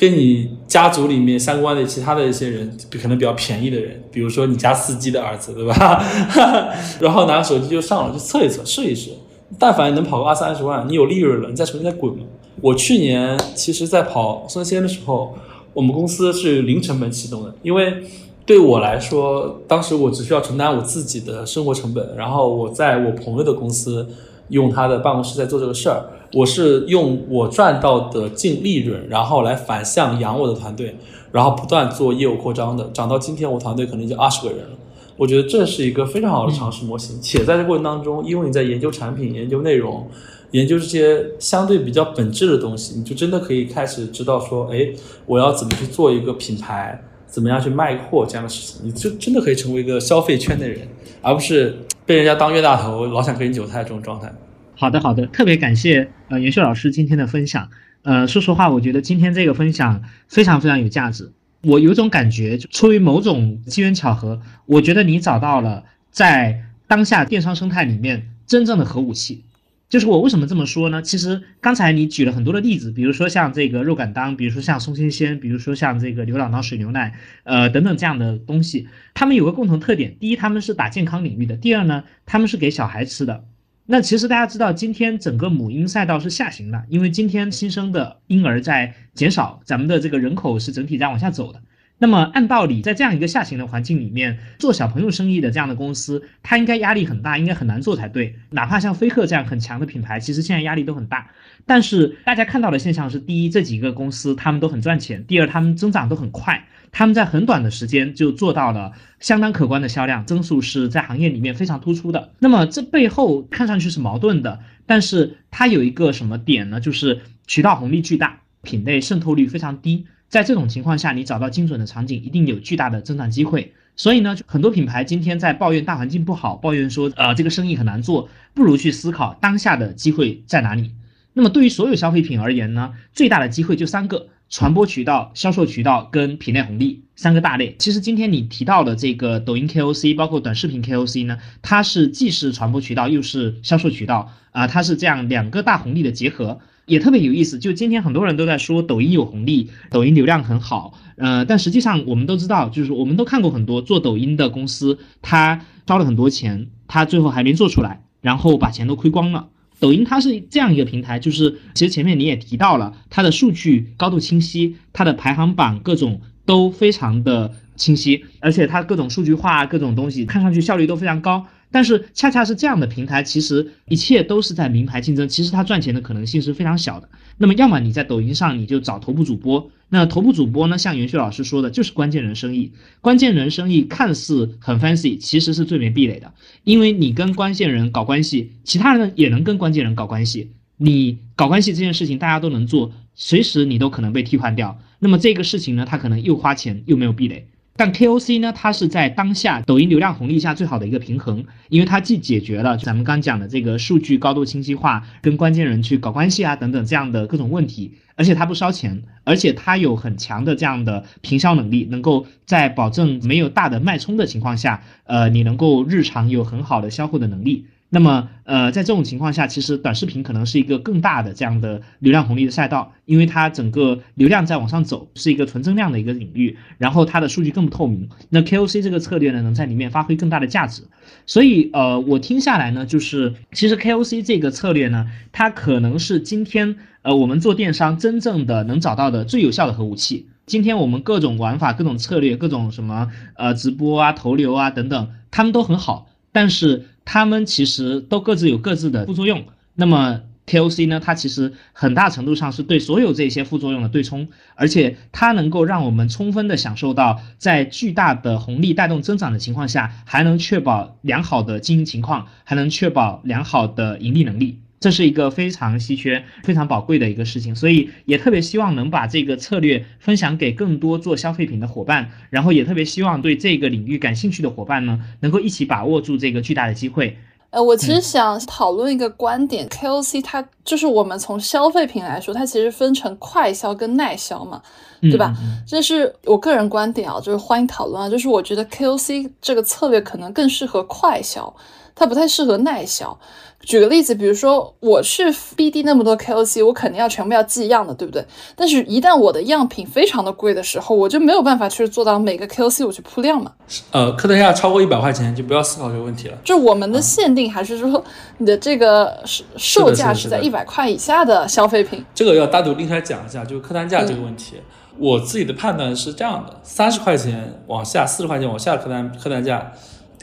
Speaker 3: 跟你家族里面相关的其他的一些人，可能比较便宜的人，比如说你家司机的儿子，对吧？*laughs* 然后拿手机就上了，就测一测，试一试。但凡能跑个二三十万，你有利润了，你再重新再滚嘛。我去年其实，在跑生鲜的时候，我们公司是零成本启动的，因为对我来说，当时我只需要承担我自己的生活成本，然后我在我朋友的公司用他的办公室在做这个事儿，我是用我赚到的净利润，然后来反向养我的团队，然后不断做业务扩张的，涨到今天，我团队可能已经二十个人了。我觉得这是一个非常好的尝试模型，且在这过程当中，因为你在研究产品、研究内容。研究这些相对比较本质的东西，你就真的可以开始知道说，哎，我要怎么去做一个品牌，怎么样去卖货这样的事情，你就真的可以成为一个消费圈的人，而不是被人家当冤大头，老想割你韭菜这种状态。
Speaker 2: 好的，好的，特别感谢呃袁秀老师今天的分享。呃，说实话，我觉得今天这个分享非常非常有价值。我有种感觉，出于某种机缘巧合，我觉得你找到了在当下电商生态里面真正的核武器。就是我为什么这么说呢？其实刚才你举了很多的例子，比如说像这个肉感当，比如说像松鲜鲜，比如说像这个牛朗当水牛奶，呃等等这样的东西，他们有个共同特点：第一，他们是打健康领域的；第二呢，他们是给小孩吃的。那其实大家知道，今天整个母婴赛道是下行的，因为今天新生的婴儿在减少，咱们的这个人口是整体在往下走的。那么按道理，在这样一个下行的环境里面，做小朋友生意的这样的公司，它应该压力很大，应该很难做才对。哪怕像飞鹤这样很强的品牌，其实现在压力都很大。但是大家看到的现象是：第一，这几个公司他们都很赚钱；第二，他们增长都很快，他们在很短的时间就做到了相当可观的销量增速，是在行业里面非常突出的。那么这背后看上去是矛盾的，但是它有一个什么点呢？就是渠道红利巨大，品类渗透率非常低。在这种情况下，你找到精准的场景，一定有巨大的增长机会。所以呢，很多品牌今天在抱怨大环境不好，抱怨说，呃，这个生意很难做，不如去思考当下的机会在哪里。那么对于所有消费品而言呢，最大的机会就三个：传播渠道、销售渠道跟品类红利三个大类。其实今天你提到的这个抖音 KOC，包括短视频 KOC 呢，它是既是传播渠道又是销售渠道啊，它是这样两个大红利的结合。也特别有意思，就今天很多人都在说抖音有红利，抖音流量很好，呃，但实际上我们都知道，就是我们都看过很多做抖音的公司，他烧了很多钱，他最后还没做出来，然后把钱都亏光了。抖音它是这样一个平台，就是其实前面你也提到了，它的数据高度清晰，它的排行榜各种都非常的清晰，而且它各种数据化各种东西看上去效率都非常高。但是恰恰是这样的平台，其实一切都是在名牌竞争，其实它赚钱的可能性是非常小的。那么，要么你在抖音上你就找头部主播，那头部主播呢，像袁旭老师说的，就是关键人生意。关键人生意看似很 fancy，其实是最没壁垒的，因为你跟关键人搞关系，其他人也能跟关键人搞关系。你搞关系这件事情大家都能做，随时你都可能被替换掉。那么这个事情呢，它可能又花钱又没有壁垒。但 KOC 呢，它是在当下抖音流量红利下最好的一个平衡，因为它既解决了咱们刚讲的这个数据高度清晰化、跟关键人去搞关系啊等等这样的各种问题，而且它不烧钱，而且它有很强的这样的平销能力，能够在保证没有大的脉冲的情况下，呃，你能够日常有很好的销货的能力。那么，呃，在这种情况下，其实短视频可能是一个更大的这样的流量红利的赛道，因为它整个流量在往上走，是一个纯增量的一个领域，然后它的数据更不透明。那 KOC 这个策略呢，能在里面发挥更大的价值。所以，呃，我听下来呢，就是其实 KOC 这个策略呢，它可能是今天呃我们做电商真正的能找到的最有效的核武器。今天我们各种玩法、各种策略、各种什么呃直播啊、投流啊等等，他们都很好，但是。他们其实都各自有各自的副作用。那么 T O C 呢？它其实很大程度上是对所有这些副作用的对冲，而且它能够让我们充分的享受到在巨大的红利带动增长的情况下，还能确保良好的经营情况，还能确保良好的盈利能力。这是一个非常稀缺、非常宝贵的一个事情，所以也特别希望能把这个策略分享给更多做消费品的伙伴，然后也特别希望对这个领域感兴趣的伙伴呢，能够一起把握住这个巨大的机会。
Speaker 1: 呃，我其实想讨论一个观点，KOC 它就是我们从消费品来说，它其实分成快消跟耐消嘛，对吧？这是我个人观点啊，就是欢迎讨论啊，就是我觉得 KOC 这个策略可能更适合快销。它不太适合耐销。举个例子，比如说我去 BD 那么多 KOC，我肯定要全部要寄样的，对不对？但是，一旦我的样品非常的贵的时候，我就没有办法去做到每个 KOC 我去铺量嘛。
Speaker 3: 呃，客单价超过一百块钱就不要思考这个问题了。
Speaker 1: 就我们的限定还是说你的这个售价是在一百块以下的消费品。
Speaker 3: 这个要单独拎出来讲一下，就是客单价这个问题。我自己的判断是这样的：三十块钱往下，四十块钱往下的客单客单价。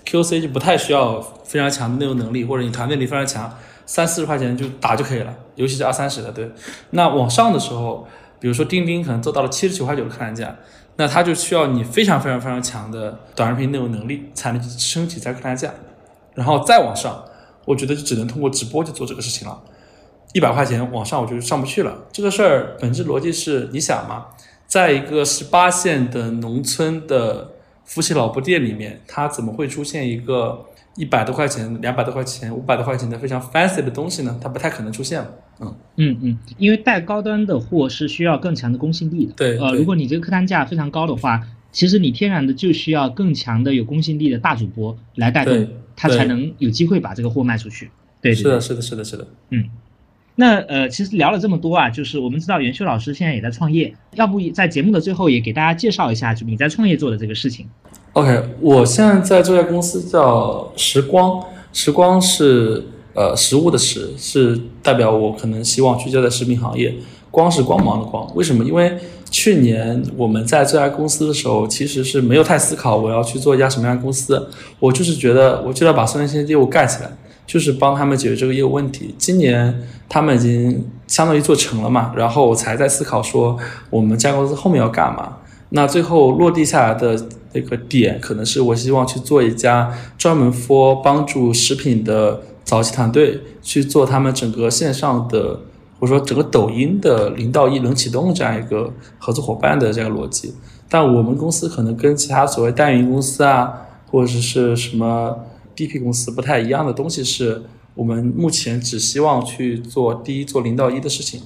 Speaker 3: QC 就不太需要非常强的内容能力，或者你团队力非常强，三四十块钱就打就可以了，尤其是二三十的。对，那往上的时候，比如说钉钉可能做到了七十九块九客单价，那它就需要你非常非常非常强的短视频内容能力才能去升起在客单价。然后再往上，我觉得就只能通过直播去做这个事情了。一百块钱往上我就上不去了。这个事儿本质逻辑是，你想嘛，在一个十八线的农村的。夫妻老婆店里面，它怎么会出现一个一百多块钱、两百多块钱、五百多块钱的非常 fancy 的东西呢？它不太可能出现了。
Speaker 2: 嗯嗯嗯，因为带高端的货是需要更强的公信力的。
Speaker 3: 对，
Speaker 2: 呃，如果你这个客单价非常高的话，其实你天然的就需要更强的有公信力的大主播来带动，他才能有机会把这个货卖出去。对，
Speaker 3: 是的，是的，是的，是的。
Speaker 2: 嗯。那呃，其实聊了这么多啊，就是我们知道袁修老师现在也在创业，要不在节目的最后也给大家介绍一下，就你在创业做的这个事情。
Speaker 3: OK，我现在在这家公司叫时光，时光是呃食物的食，是代表我可能希望聚焦在食品行业。光是光芒的光，为什么？因为去年我们在这家公司的时候，其实是没有太思考我要去做一家什么样的公司，我就是觉得我就要把生鲜业务干起来。就是帮他们解决这个业务问题。今年他们已经相当于做成了嘛，然后我才在思考说我们家公司后面要干嘛。那最后落地下来的那个点，可能是我希望去做一家专门 for 帮助食品的早期团队去做他们整个线上的，或者说整个抖音的零到一冷启动这样一个合作伙伴的这个逻辑。但我们公司可能跟其他所谓代运营公司啊，或者是什么。DP 公司不太一样的东西是我们目前只希望去做第一做零到一的事情，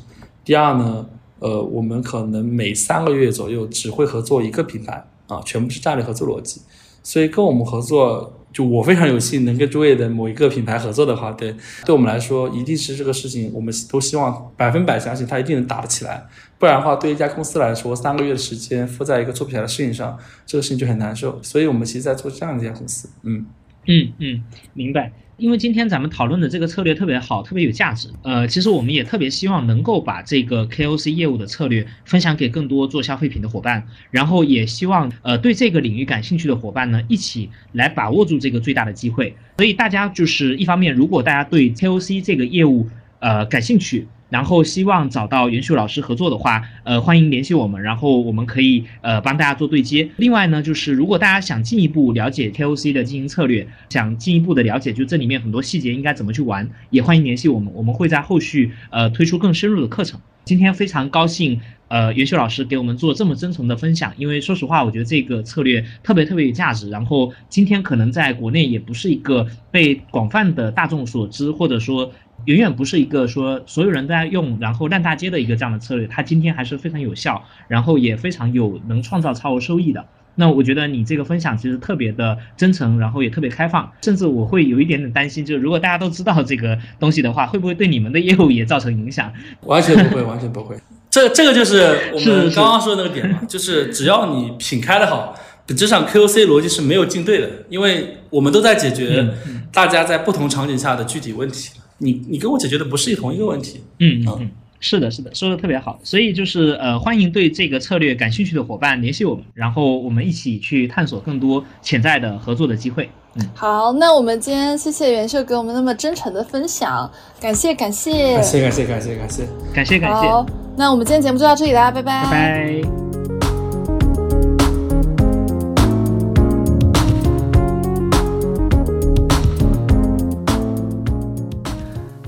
Speaker 3: 第二呢，呃，我们可能每三个月左右只会合作一个品牌啊，全部是战略合作逻辑，所以跟我们合作，就我非常有幸能跟卓越的某一个品牌合作的话，对，对我们来说一定是这个事情，我们都希望百分百相信它一定能打得起来，不然的话，对一家公司来说，三个月的时间付在一个做不起来的事情上，这个事情就很难受，所以我们其实在做这样一家公司，嗯。
Speaker 2: 嗯嗯，明白。因为今天咱们讨论的这个策略特别好，特别有价值。呃，其实我们也特别希望能够把这个 KOC 业务的策略分享给更多做消费品的伙伴，然后也希望呃对这个领域感兴趣的伙伴呢，一起来把握住这个最大的机会。所以大家就是一方面，如果大家对 KOC 这个业务呃感兴趣。然后希望找到袁秀老师合作的话，呃，欢迎联系我们，然后我们可以呃帮大家做对接。另外呢，就是如果大家想进一步了解 KOC 的经营策略，想进一步的了解就这里面很多细节应该怎么去玩，也欢迎联系我们，我们会在后续呃推出更深入的课程。今天非常高兴，呃，袁秀老师给我们做这么真诚的分享，因为说实话，我觉得这个策略特别特别有价值。然后今天可能在国内也不是一个被广泛的大众所知，或者说。远远不是一个说所有人都在用，然后烂大街的一个这样的策略，它今天还是非常有效，然后也非常有能创造超额收益的。那我觉得你这个分享其实特别的真诚，然后也特别开放，甚至我会有一点点担心，就是如果大家都知道这个东西的话，会不会对你们的业务也造成影响？*laughs*
Speaker 3: 完全不会，完全不会。这这个就是我们刚刚说的那个点嘛，就是只要你品开的好，本质上 KOC 逻辑是没有进对的，因为我们都在解决大家在不同场景下的具体问题。你你跟我解决的不是同一个问题。
Speaker 2: 嗯嗯。是的，是的，说的特别好，所以就是呃，欢迎对这个策略感兴趣的伙伴联系我们，然后我们一起去探索更多潜在的合作的机会。嗯，
Speaker 4: 好，那我们今天谢谢袁秀给我们那么真诚的分享，感谢，感谢，
Speaker 3: 感谢，感谢，感谢，感谢，
Speaker 2: 感谢，感谢。
Speaker 4: 好，那我们今天节目就到这里啦，拜
Speaker 2: 拜，拜拜。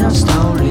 Speaker 4: No story